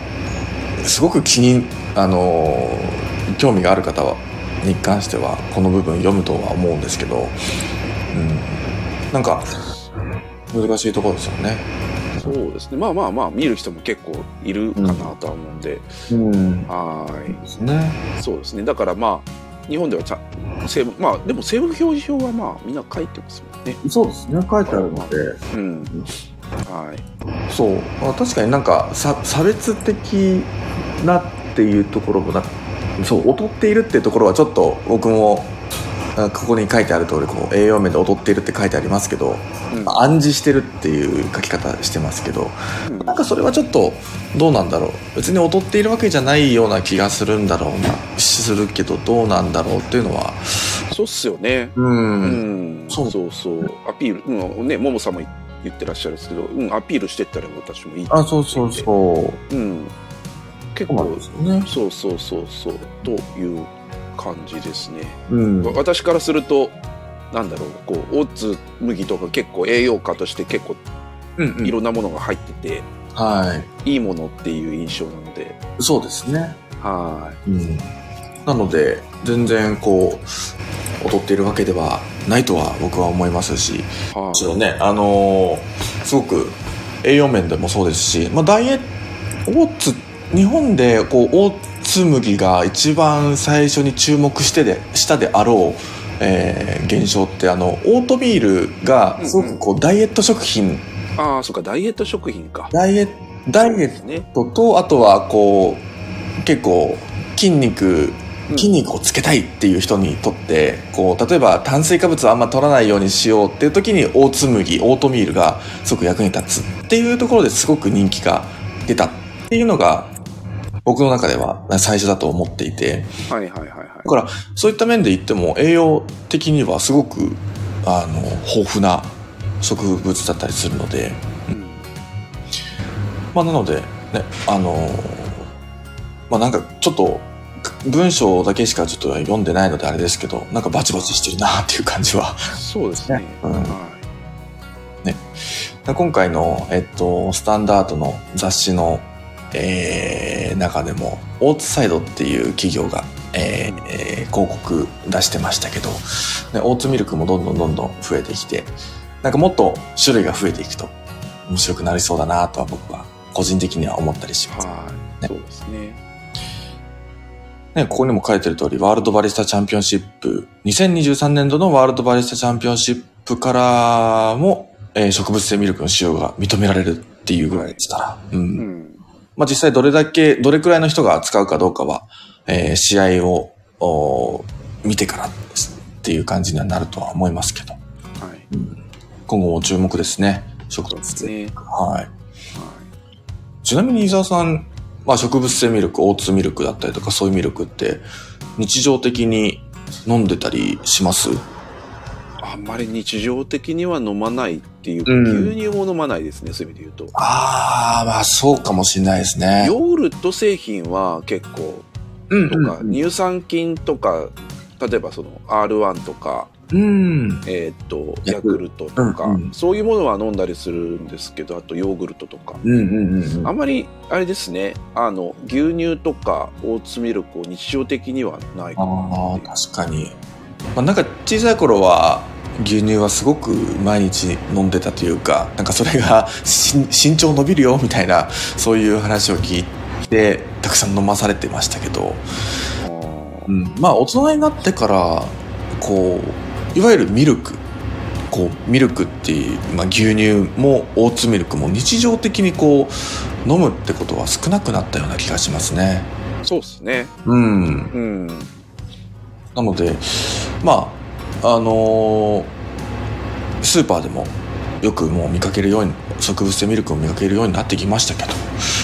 すごく気に、あの、興味がある方は、に関しては、この部分読むとは思うんですけど、うん。なんか、難しいところですよね。そうですね。まあまあまあ、見る人も結構いるかなとは思うんで、うん。はですね。い。そうですね。だからまあ、日本ではちゃん成分、まあ、でも成分表示表はまあ、みんな書いてますもんね。そうですね。書いてあるので、うん。はい。そう。まあ確かになんか、さ差別的なっていうところもな、そう、劣っているっていうところはちょっと僕も、あここに書いてある通り、こう、栄養面で劣っているって書いてありますけど、うんまあ暗示してるっていう書き方してますけど、うんなんかそれはちょっと、どうなんだろう。別に劣っているわけじゃないような気がするんだろうな、するけど、どうなんだろうっていうのは、そうっすよね。う。うんん。そうそうそう。アピール、うん、ね、ももさんも言ってらっしゃるんですけど、うん、アピールしてったら私もいいとあ、思そうそうそう。う。うん。結構そうね。そうそうそうそう、という感じですね。うん。わ私からすると、なんだろう、こう、オーツ麦とか結構栄養価として結構うんうんいろんなものが入ってて、はい。いいものっていう印象なので、そうですね。はうん、なので全然こう劣っているわけではないとは僕は思いますしい。はもちろんねあのーすごく栄養面でもそうですし、まあ、ダイエットオーツ日本でこうオーツ麦が一番最初に注目してでしたであろう、えー現象ってあのオートミールがすごくこうダイエット食品ああ、そっか、ダイエット食品か。ダイエダイエッ。トとあとはこう結構筋肉うん筋肉をつけたいっていう人にとってこう例えば炭水化物をあんま取らないようにしようっていう時にオーツ麦オートミールがすごく役に立つっていうところですごく人気が出たっていうのが僕の中では最初だと思っていて。はいはいはいはい。だからそういった面で言っても栄養的にはすごくあの豊富な植物だったりするので、うん。まあ、なのでねあのまあなんかちょっと文章だけしかちょっと読んでないのであれですけどなんかバチバチしてるなっていう感じは。そうですね。うん。は今回の、えっと、スタンダードの雑誌の、えー中でもオーツサイドっていう企業が、えーえー広告出してましたけど、ね、オーツミルクもどんどんどんどん増えてきてなんかもっと種類が増えていくと面白くなりそうだなとは僕は個人的には思ったりしい。ます。はい。ねそうですね。ね、ここにも書いてる通り、ワールドバリスタチャンピオンシップ、2023年度のワールドバリスタチャンピオンシップからも、えー植物性ミルクの使用が認められるっていうぐらいでしたら、うん。うん。まあ実際どれだけ、どれくらいの人が使うかどうかは、えー試合を見てからっていう感じにはなるとは思いますけど、はい。今後も注目ですね、植物性。ね。はい。はい。ちなみに伊沢さん、まあ植物性ミルク、オーツミルクだったりとかそういうミルクって日常的に飲んでたりします？あんまり日常的には飲まないっていうか、うん牛乳も飲まないですね、そういう意味で言うと。ああ、まあそうかもしれないですね。ヨーグルト製品は結構、うんとか、乳酸菌とか、例えばその R1 とか、うん。えーっと、ヤクルトとか、うんうんそういうものは飲んだりするんですけど、あとヨーグルトとか。うんうん。あんまり、あれですね、あの、牛乳とかオーツミルクを日常的にはないかなあ確かに、まあ、なんか小さい頃は牛乳はすごく毎日飲んでたというかなんかそれがし身長伸びるよみたいなそういう話を聞いてたくさん飲まされてましたけど、うん、まあ大人になってからこういわゆるミルクこうミルクっていう、まあ、牛乳もオーツミルクも日常的にこう飲むってことは少なくなったような気がしますね。そうですね。うん、うん。なので、まあ、あのースーパーでもよくもう見かけるように、植物性ミルクを見かけるようになってきましたけど、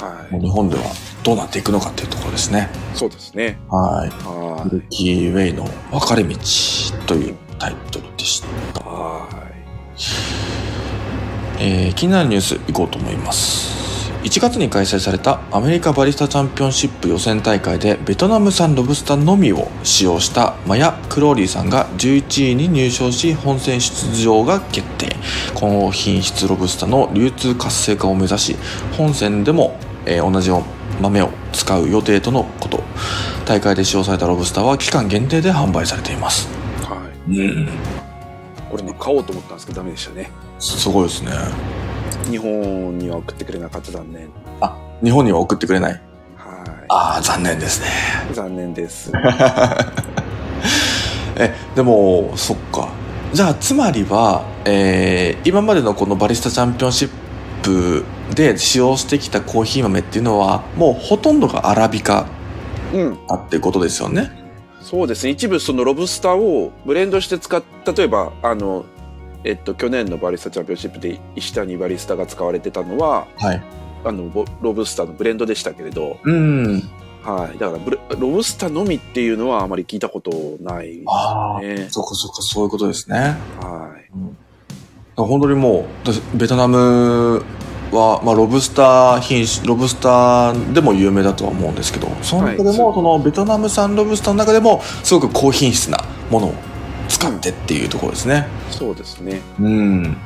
はもう日本ではどうなっていくのかっていうところですね。い。そうですね。はい。はミルキーウェイの分かれ道というタイトルでした。い。はえー気になるニュースいこうと思います。1月に開催されたアメリカバリスタチャンピオンシップ予選大会でベトナム産ロブスターのみを使用したマヤ・クローリーさんが11位に入賞し本戦出場が決定高品質ロブスターの流通活性化を目指し本戦でも、えー同じ豆を使う予定とのこと大会で使用されたロブスターは期間限定で販売されていますい。はい。うんこれね、買おうと思ったんですけどダメでしたね。すごいですね日本には送ってくれなかった残念。日本には送ってくれない？はああ残念ですねい。残念です。えでもそっかじゃあつまりは、えー今までのこのバリスタチャンピオンシップで使用してきたコーヒー豆っていうのはもうほとんどがアラビカうん。だってことですよねそうですね。一部そのロブスターをブレンドして使っ例えば、あの、えっと、去年のバリスタチャンピオンシップで石谷バリスタが使われてたのは、はいあの、ボロブスターのブレンドでしたけれど、うんはい。だからブレ、ロブスターのみっていうのはあまり聞いたことないですああ、ね。そっかそっかそういうことですねはい。本当にもうだベトナムは、まあ、ロブスター品種ロブスターでも有名だとは思うんですけどその中でも、はいそのベトナム産ロブスターの中でもすごく高品質なものを使ってっていうところですね。そうですね。うん。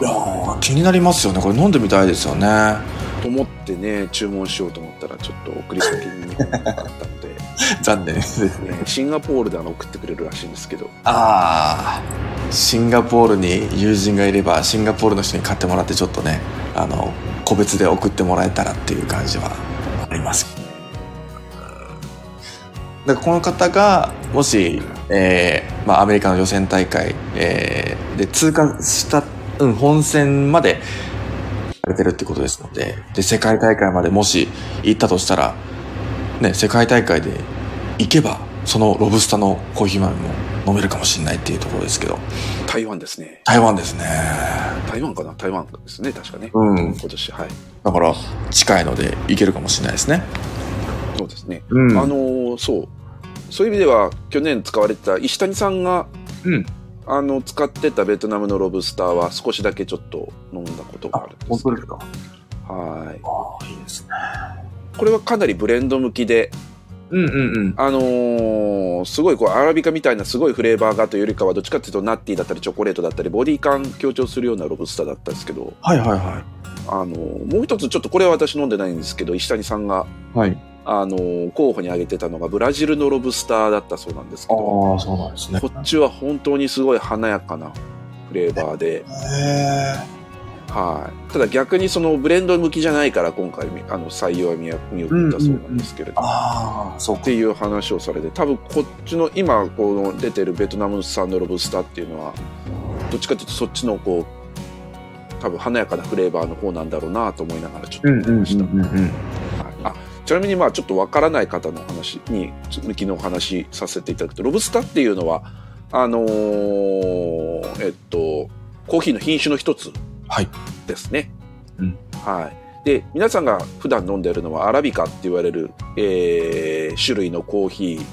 いやー気になりますよね。これ飲んでみたいですよね。と思ってね、注文しようと思ったら、ちょっと送り先に日本になかったので、残念。ですねね、シンガポールであの送ってくれるらしいんですけど、ああシンガポールに友人がいればシンガポールの人に買ってもらってちょっとねあの個別で送ってもらえたらっていう感じはあります。だからこの方がもし、えーまあ、アメリカの予選大会、えーで通過した、うん、本戦までされてるってことですのでで世界大会までもし行ったとしたら、ね、世界大会で行けばそのロブスタのコーヒー豆も飲めるかもしれないっていうところですけど。台湾ですね。台湾ですね。台湾かな？台湾ですね確かね。うん。今年はい。だから近いのでいけるかもしれないですね。そうですね、うん。あのーそうそういう意味では去年使われてた石谷さんがうん。あの使ってたベトナムのロブスターは少しだけちょっと飲んだことがあるんですけど。ですか？はい。ああいいですね。これはかなりブレンド向きでうんうんうん。あのーすごいこうアラビカみたいなすごいフレーバーがというよりかはどっちかっていうとナッティーだったりチョコレートだったりボディ感強調するようなロブスターだったんですけど、はいはいはあのーもう一つちょっとこれは私飲んでないんですけど石谷さんが、いはいあのー候補に挙げてたのがブラジルのロブスターだったそうなんですけどああそうなんですね。こっちは本当にすごい華やかなフレーバーで、はい、ただ逆にそのブレンド向きじゃないから今回あの採用は見見送ったそうなんですけれど。も。ああそうか。っていう話をされて多分こっちの今この出てるベトナム産のロブスターっていうのはどっちかというとそっちのこう多分華やかなフレーバーの方なんだろうなと思いながらちょっとうんうんうん思いました、ちなみにまあちょっとわからない方の話に向きのお話しさせていただくとロブスターっていうのはあのーえっとコーヒーの品種の一つはいですね。うんはい。で、皆さんが普段飲んでいるのはアラビカって言われる、えー種類のコーヒー。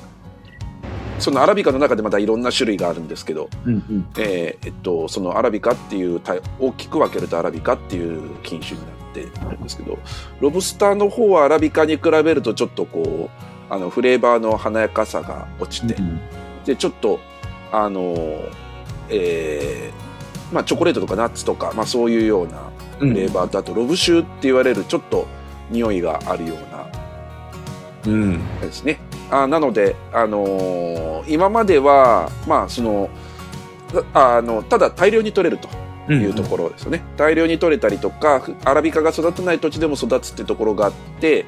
そのアラビカの中でまたいろんな種類があるんですけど、うんうんえーえっと、そのアラビカっていう大きく分けるとアラビカっていう品種になってるんですけど、ロブスターの方はアラビカに比べるとちょっとこう、あの、フレーバーの華やかさが落ちて、で、ちょっと、あの、えーまあ、チョコレートとかナッツとか、まあ、そういうようなうん。フレーバーと、あとロブシューって言われるちょっと匂いがあるようなうん。ですね。あなので、あのー今までは、まあ、その、ああの、ただ大量に取れるというところですよね。大量に取れたりとか、アラビカが育てない土地でも育つってところがあって、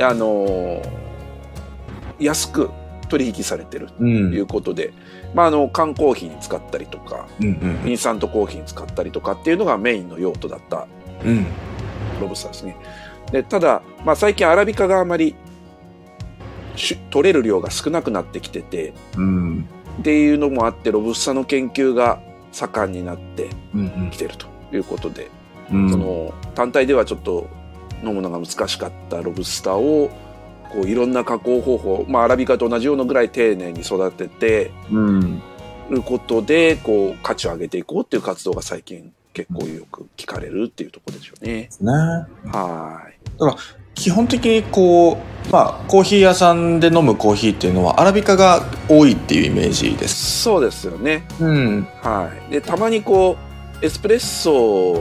あのー安く取引されてるとうん。いうことで、まあ、あの、缶コーヒーに使ったりとか、うんインスタントコーヒーに使ったりとかっていうのがメインの用途だったうんうん。ロブスターですね。でただ、まあ、最近アラビカがあまりし取れる量が少なくなってきててうん。っていうのもあってロブスターの研究が盛んになってうんきてるということで、うん。その単体ではちょっと飲むのが難しかったロブスターをこういろんな加工方法、まあ、アラビカと同じようなぐらい丁寧に育ててうん。ることでこう価値を上げていこうっていう活動が最近結構よく聞かれるっていうところでしょうね。ですね。はい基本的にこうまあコーヒー屋さんで飲むコーヒーっていうのはアラビカが多いっていうイメージですそうですよね。うんはい。で、たまにこう、エスプレッソ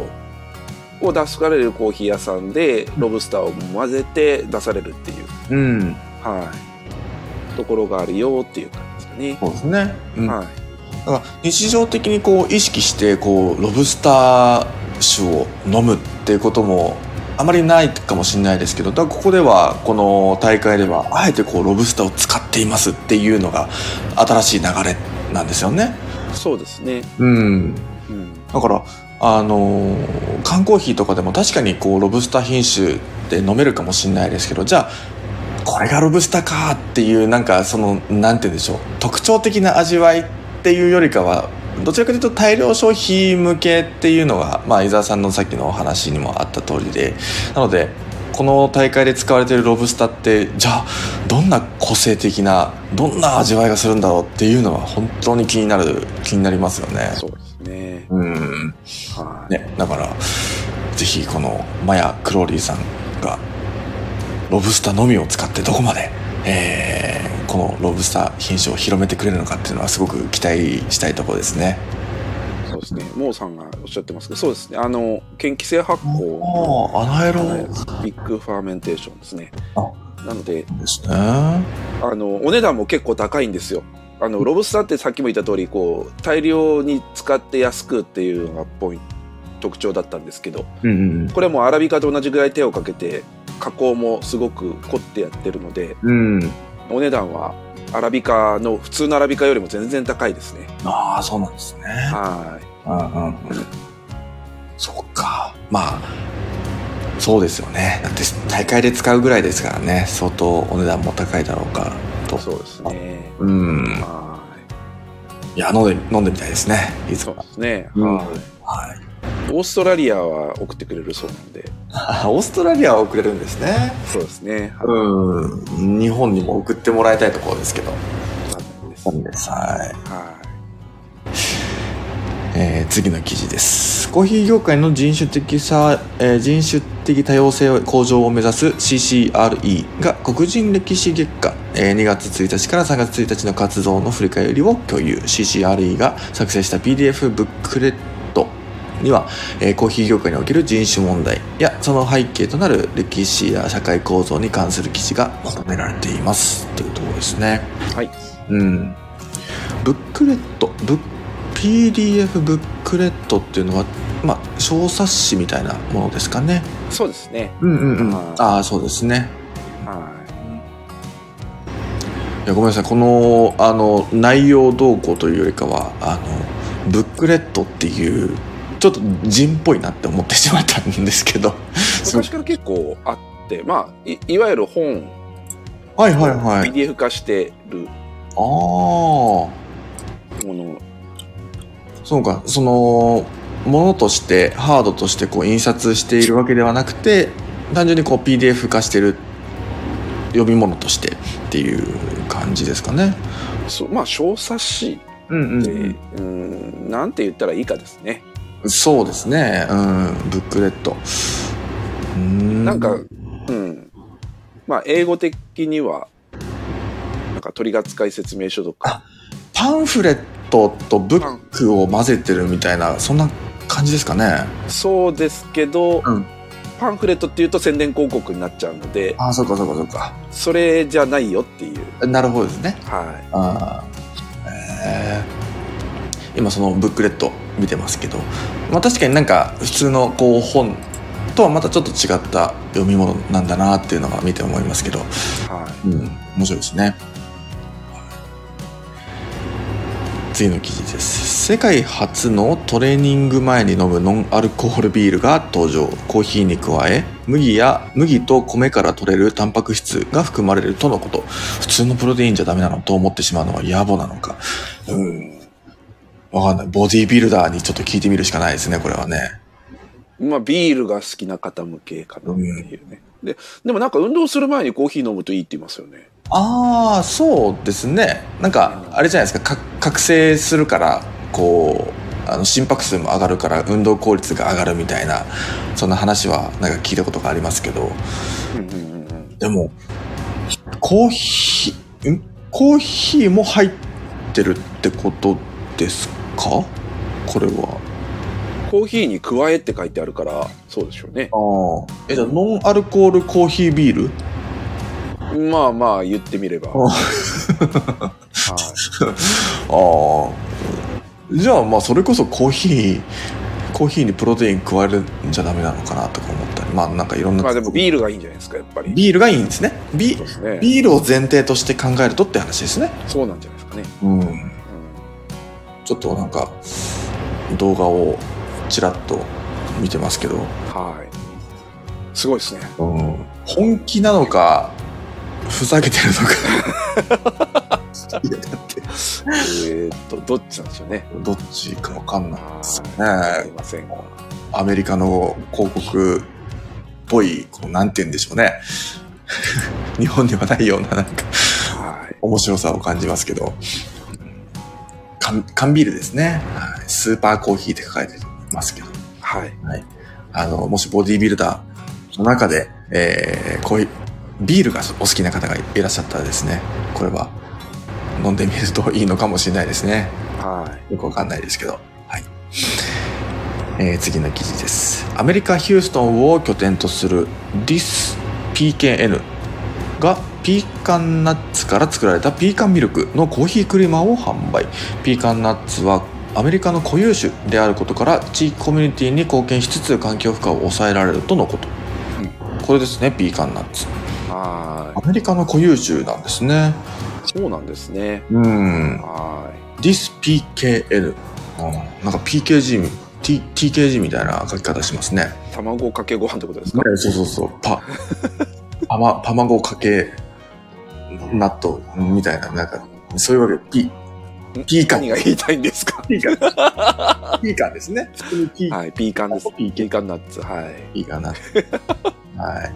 を出されるコーヒー屋さんで、ロブスターを混ぜて出されるっていう、うんはい。ところがあるよっていう感じですかね。そうですね、うんはい。だから日常的にこう意識してこうロブスター酒を飲むっていうこともあまりないかもしれないですけどだからここではこの大会ではあえてこうロブスターを使っていますっていうのが新しい流れなんですよね。そうですね。うん、うん。だからあのー缶コーヒーとかでも確かにこうロブスター品種で飲めるかもしれないですけどじゃあこれがロブスターかっていうなんかそのなんて言うんでしょう特徴的な味わいっていうよりかはどちらかというと大量消費向けっていうのが、まあ、伊沢さんのさっきのお話にもあった通りでなのでこの大会で使われているロブスターってじゃあどんな個性的などんな味わいがするんだろうっていうのは本当に気になる気になりますよね。そうですね。うんはい。ね、だからぜひこのマヤ・クローリーさんがロブスターのみを使ってどこまで、えーこのロブスター品種を広めてくれるのかっていうのはすごく期待したいところですね。そうですね。モーさんがおっしゃってますけど、そうですね。あの、研気性発酵ああ、アナエロビッグファーメンテーションですね。あなので、ですね。あのお値段も結構高いんですよ。あのロブスタってさっきも言った通りこう大量に使って安くっていうのがポイント特徴だったんですけどうんうんこれもアラビカと同じぐらい手をかけて加工もすごく凝ってやってるのでうん。うん。お値段はアラビカの普通のアラビカよりも全然高いですね。ああ、そうなんですね。はうんうんうん。そっか。まあ、そうですよね。だって大会で使うぐらいですからね。相当お値段も高いだろうから。と。そうですね。うん。はいや、飲んで、飲んでみたいですね。いい。そうつか。ですね。うんはい。はい。オーストラリアは送ってくれるそうなんで。あ オーストラリアは送れるんですね。そうですね。はいうん。日本にも送ってもらいたいところですけど。残念です。はい。はえー次の記事です。コーヒー業界の人種的さ、えー人種的多様性向上を目指す CCRE が黒人歴史月間、えー2月1日から3月1日の活動の振り返りを共有。CCRE が作成した PDF ブックレットには、えーコーヒー業界における人種問題やその背景となる歴史や社会構造に関する記事がまとめられています。というところですね。い。はい。うん。ブックレット、ブッ PDF ブックレットっていうのは、まあ、小冊子みたいなものですかね。そうですね。うんうんうん。はいああ、そうですね。はいや、ごめんなさい。この、あの、内容動向というよりかは、あの、ブックレットっていう、ちょっと人っぽいなって思ってしまったんですけど。い。昔から結構あって、まあ、いいわゆる本、はいはいはい。PDF 化してるああ。もの、そうか、その、ものとして、ハードとしてこう印刷しているわけではなくて、単純にこう PDF 化してる読み物としてっていう感じですかね。そうまあ、小冊子うんで、うん、なんて言ったらいいかですね。そうですね。うん、ブックレット。うーんなんか、うん。まあ、英語的には、なんか取扱説明書とか、パンフレットとブックを混ぜてるみたいな、そんな感じですかね。そうですけど、うんパンフレットっていうと宣伝広告になっちゃうので、ああ、そうかそうかそうか。それじゃないよっていう。なるほどですね。はああ。へえ。今そのブックレット見てますけど、まあ確かになんか普通のこう本とはまたちょっと違った読み物なんだなっていうのが見て思いますけど、い。はうん、面白いですね。次の記事です。世界初のトレーニング前に飲むノンアルコールビールが登場。コーヒーに加え、麦や麦と米から取れるタンパク質が含まれるとのこと。普通のプロテインじゃダメなのと思ってしまうのは野暮なのか。うん。わかんない。ボディービルダーにちょっと聞いてみるしかないですね、これはね。い。まあ、ビールが好きな方向けかなっていうね。で、でもなんか運動する前にコーヒー飲むといいって言いますよね。ああ、そうですね。なんか、あれじゃないですか、か覚醒するから、こう、あの心拍数も上がるから運動効率が上がるみたいな、そんな話はなんか聞いたことがありますけど、うんうんうんうん。でも、コーヒー、ん？コーヒーも入ってるってことですか？これは。コーヒーに加えって書いてあるから、そうでしょうね。ああ。え、じゃあノンアルコールコーヒービール？まあまあ言ってみれば。あはい。ああ。じゃあまあそれこそコーヒー、コーヒーにプロテイン加えるんじゃダメなのかなとか思ったり。まあなんかいろんな。まあでもビールがいいんじゃないですか、やっぱり。ビールがいいんですね。ビね。ビールを前提として考えるとって話ですね。そうなんじゃないですかね。うん。うんちょっとなんか動画をちらっと見てますけど、はい。すごいですね。うん、本気なのかふざけてるのかいやだってえーっと、どっちなんでしょうね。どっちかわかんないですよはい。すねいませんが。アメリカの広告っぽいこうなんて言うんでしょうね 日本にはないようななんかはい。面白さを感じますけど缶缶ビールですね、はい、スーパーコーヒーって書かれてますけどはい。あの、もしボディービルダーの中で、えー、こういう、ビールがお好きな方がいらっしゃったらですね、これは飲んでみるといいのかもしれないですね。はい。よくわかんないですけど。はい。えー、次の記事です。アメリカ・ヒューストンを拠点とする DIS PKN がピーカンナッツから作られたピーカンミルクのコーヒークリーマーを販売。ピーカンナッツはアメリカの固有種であることから地域コミュニティに貢献しつつ環境負荷を抑えられるとのこと。これですね、ピーカンナッツ。はアメリカの固有種なんですね。い。そうなんですね。うん。は This PKN。うんなんか PKG TKG みたいな書き方しますね。い。卵かけご飯ってことですか？そうそうそう。パ、パマ、卵かけ、納豆みたいな、なんか、そういうわけで、ピ、ピーカン何が言いたいんですか？ピーカン。ピーカンですね。普通にピー、はい、ピーカンです。ピーカンナッツ。はい。ピーカンな。はい。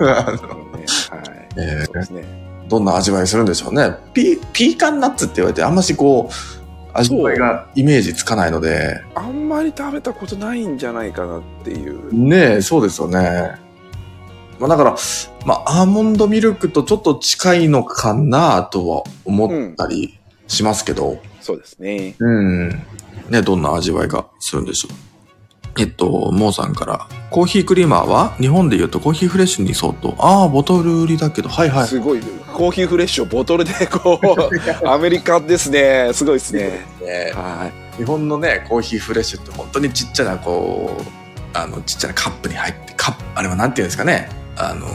あのね、はい。えーそうですね。どんな味わいするんでしょうね。ピピーカンナッツって言われて、あんましこう、味わいがイメージつかないので、あんまり食べたことないんじゃないかなっていう。ねえ、そうですよね。まあだから、まあアーモンドミルクとちょっと近いのかなとは思ったりしますけど、そうですね。うん。ね、どんな味わいがするんでしょう。えっと、モーさんから、コーヒークリーマーは日本で言うとコーヒーフレッシュに相当。ああ、ボトル売りだけど、はいはい。すごい。コーヒーフレッシュをボトルでこう、アメリカですね。すごいですね。ねはい。日本のね、コーヒーフレッシュって本当にちっちゃな、こう、あの、ちっちゃなカップに入って、カップ、あれはなんて言うんですかね。あの、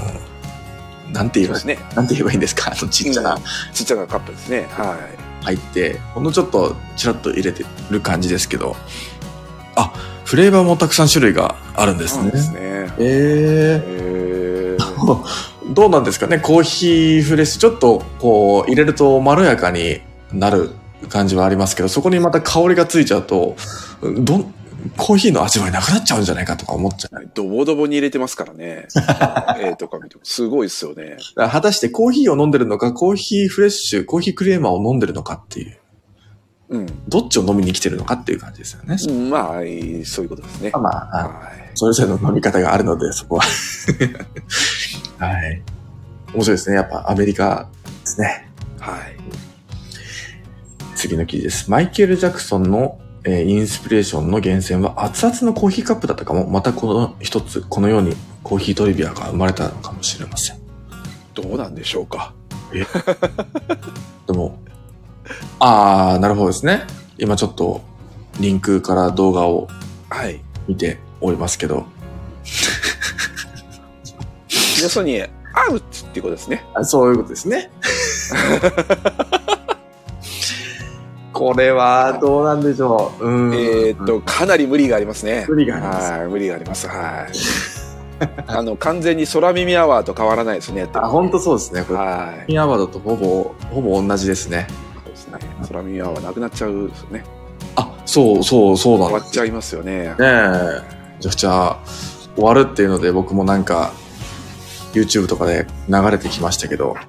なんて言えばね。なんて言えばいいんですか？あの、ちっちゃな、ちっちゃなカップですね。は入って、ほんのちょっと、ちらっと入れてる感じですけど、あ、フレーバーもたくさん種類があるんい。ですね。すね。ええー、ー、どうなんですかね？コーヒーフレッシュ、ちょっとこう、入れるとまろやかになる感じはありますけど、そこにまた香りがついちゃうと、どん、コーヒーの味わいなくなっちゃうんじゃないかとか思っちゃう。ドボドボに入れてますからね。えとか見てもすごいですよね。果たしてコーヒーを飲んでるのか、コーヒーフレッシュ、コーヒークリーマーを飲んでるのかっていう、うん。どっちを飲みに来てるのかっていう感じですよね。まあ、そういうことですね。まあ、あはい。それぞれの飲み方があるので、そこは。はい。面白いですね。やっぱアメリカですね。はい。次の記事です。マイケル・ジャクソンの、えーインスピレーションの源泉は熱々のコーヒーカップだったかも。またこの一つ、このようにコーヒートリビアが生まれたのかもしれません。どうなんでしょうか？でも、あー、なるほどですね。今ちょっとリンクから動画をはい。見ておりますけど、要するに、アウチっていうことですね。あそういうことですね。これはどうなんでしょう。うん。えーっと、かなり無理がありますね。無理がありますはい、無理があります。はい。あの、完全に空耳アワーと変わらないですね。あ、本当そうですね。これ、はい。ピンアワードとほぼ、ほぼ同じですね。そうですね。空耳アワーなくなっちゃうですよね。あ、そうそう、そうなんです終わっちゃいますよね。ねえ。じゃあ、じゃあ、終わるっていうので僕もなんか、YouTube とかで流れてきましたけど、は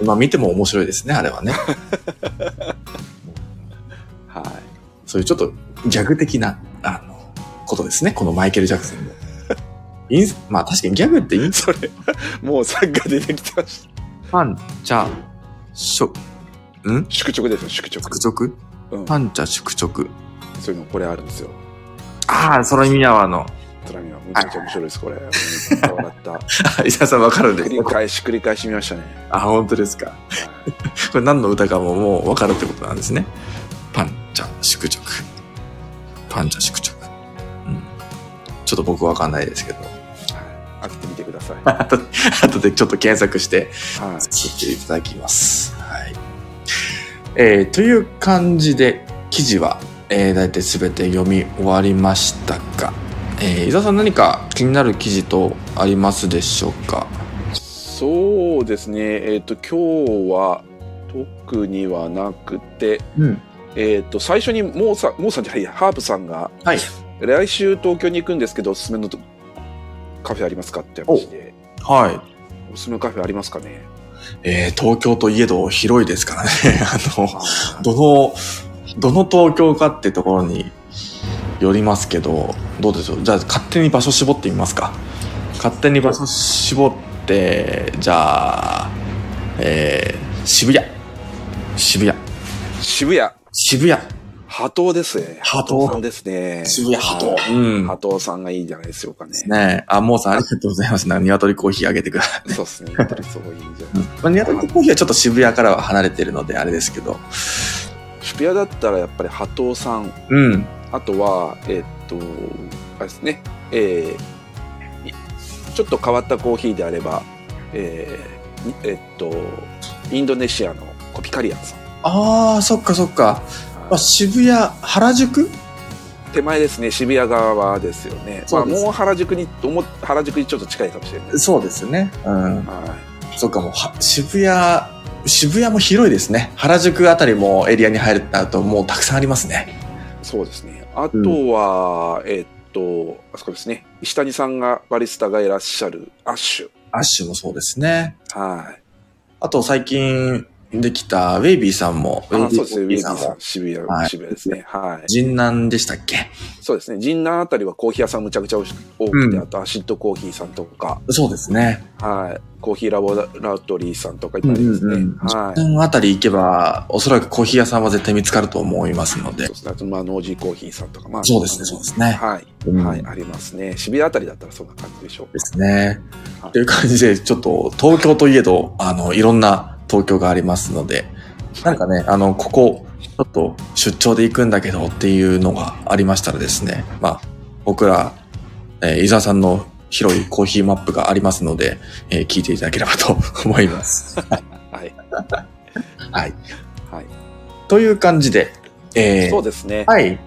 い。まあ見ても面白いですね、あれはね。はい。そういうちょっとギャグ的な、あの、ことですね、このマイケル・ジャクソンの。インスまあ確かにギャグってインスそれ、もうさっが出てきてました。パン、チャ、ショ、ん？宿直ですよ、宿直。宿直？うん。パンチャ宿直。そういうの、これあるんですよ。ああ、空耳アワーの。空耳はめちゃくちゃ面白いです、これ。笑った。伊沢さんわかるんです繰り返し繰り返し見ましたね。あ、本当ですか。はい これ何の歌かももうわかるってことなんですね。パンチャ宿直。パンチャ宿直。うん。ちょっと僕わかんないですけど。開けてみてください。あと後でちょっと検索してはい。作っていただきます。はい。えーという感じで記事は、えー、大体全て読み終わりましたが、えー、伊沢さん何か気になる記事とありますでしょうか？そうですね。えっ、と、今日は特にはなくて、うん。えっ、と、最初にモーさん、モーさんじゃないや、ハープさんが、はい。来週東京に行くんですけど、おすすめのとカフェありますかって話で、はい。おすすめのカフェありますかねえー東京といえど広いですからね。あの、あどの、どの東京かってところによりますけど、どうでしょう？じゃあ勝手に場所絞ってみますか。勝手に場所絞って、じゃあ、えー、渋谷。渋谷。ー渋谷、渋谷。波頭ですね。波頭さんですね。渋谷波頭はいうん波頭さんがいいんじゃないでしょうかね。ねえ。あ、もうさんありがとうございます。な鶏コーヒーあげてください。そうですね。やっぱりそういいんじゃないですか。まあ、鶏コーヒーはちょっと渋谷からは離れてるのであれですけど。渋谷だったらやっぱり波頭さん、うん。あとは、えっと、あれですね、えーいちょっと変わったコーヒーであれば、えーにえっと、インドネシアのコピカリアンさん。ああ、そっかそっか。まあ、渋谷、原宿？手前ですね、渋谷側ですよね。まあ、もう原宿に、原宿にちょっと近いかもしれない。そうですね。うん。はそっかもうは、渋谷渋谷も広いですね。原宿あたりもエリアに入るってなるともうたくさんありますね。そうですね。あとは、えーっと、あそこですね。石谷さんがバリスタがいらっしゃるアッシュ。アッシュもそうですね。はい。あと最近できたウェイビーさんも、ウェイビあそうですね。ウェイビーさん渋谷、はい渋谷ですね。はい。神南でしたっけ？そうですね。神南あたりはコーヒー屋さんむちゃくちゃ多くて、うんあとアシッドコーヒーさんとか、そうですね。はい。コーヒーラボラトリーさんとかいっぱいありますね。はい。神南あたり行けば、おそらくコーヒー屋さんは絶対見つかると思いますのでそう。ですね。あと、まあ、ノージーコーヒーさんとか、まあ。そうですね、そうですね。はい。うんはい、ありますね。渋谷あたりだったらそんな感じでしょうですねはい。という感じで、ちょっと東京といえど、あの、いろんな東京がありますので、なんかね、あの、ここ、ちょっと出張で行くんだけどっていうのがありましたらですね、まあ、僕ら、えー伊沢さんの広いコーヒーマップがありますので、えー聞いていただければと 思います。はい。はい。はい。という感じで、えーそうですね。はい。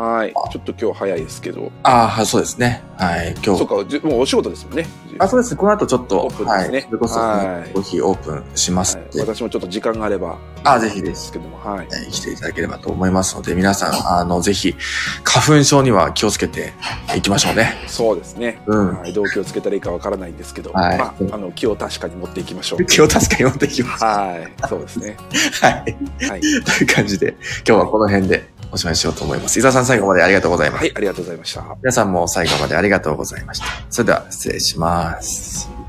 はい。ちょっと今日早いですけど。ああ、はいそうですね。はい。今日。そうか、じもうお仕事ですもんね。あ、そうですね。この後ちょっと、オープンですねはい。それこそ、はいコーヒーオープンしますはい私もちょっと時間があれば。あぜひでですすけども、はい。えー来ていただければと思いますので、皆さん、あの、ぜひ、花粉症には気をつけていきましょうね。そうですね。うん。はい。どう気をつけたらいいかわからないんですけど、はいまあ、あの、気を確かに持っていきましょう。気を確かに持っていきます。ははい。そうですね。い。はい。という感じで、今日はこの辺でおしまいしようと思います。伊沢さん最後までありがとうございます。はい。ありがとうございました。皆さんも最後までありがとうございました。それでは失礼します。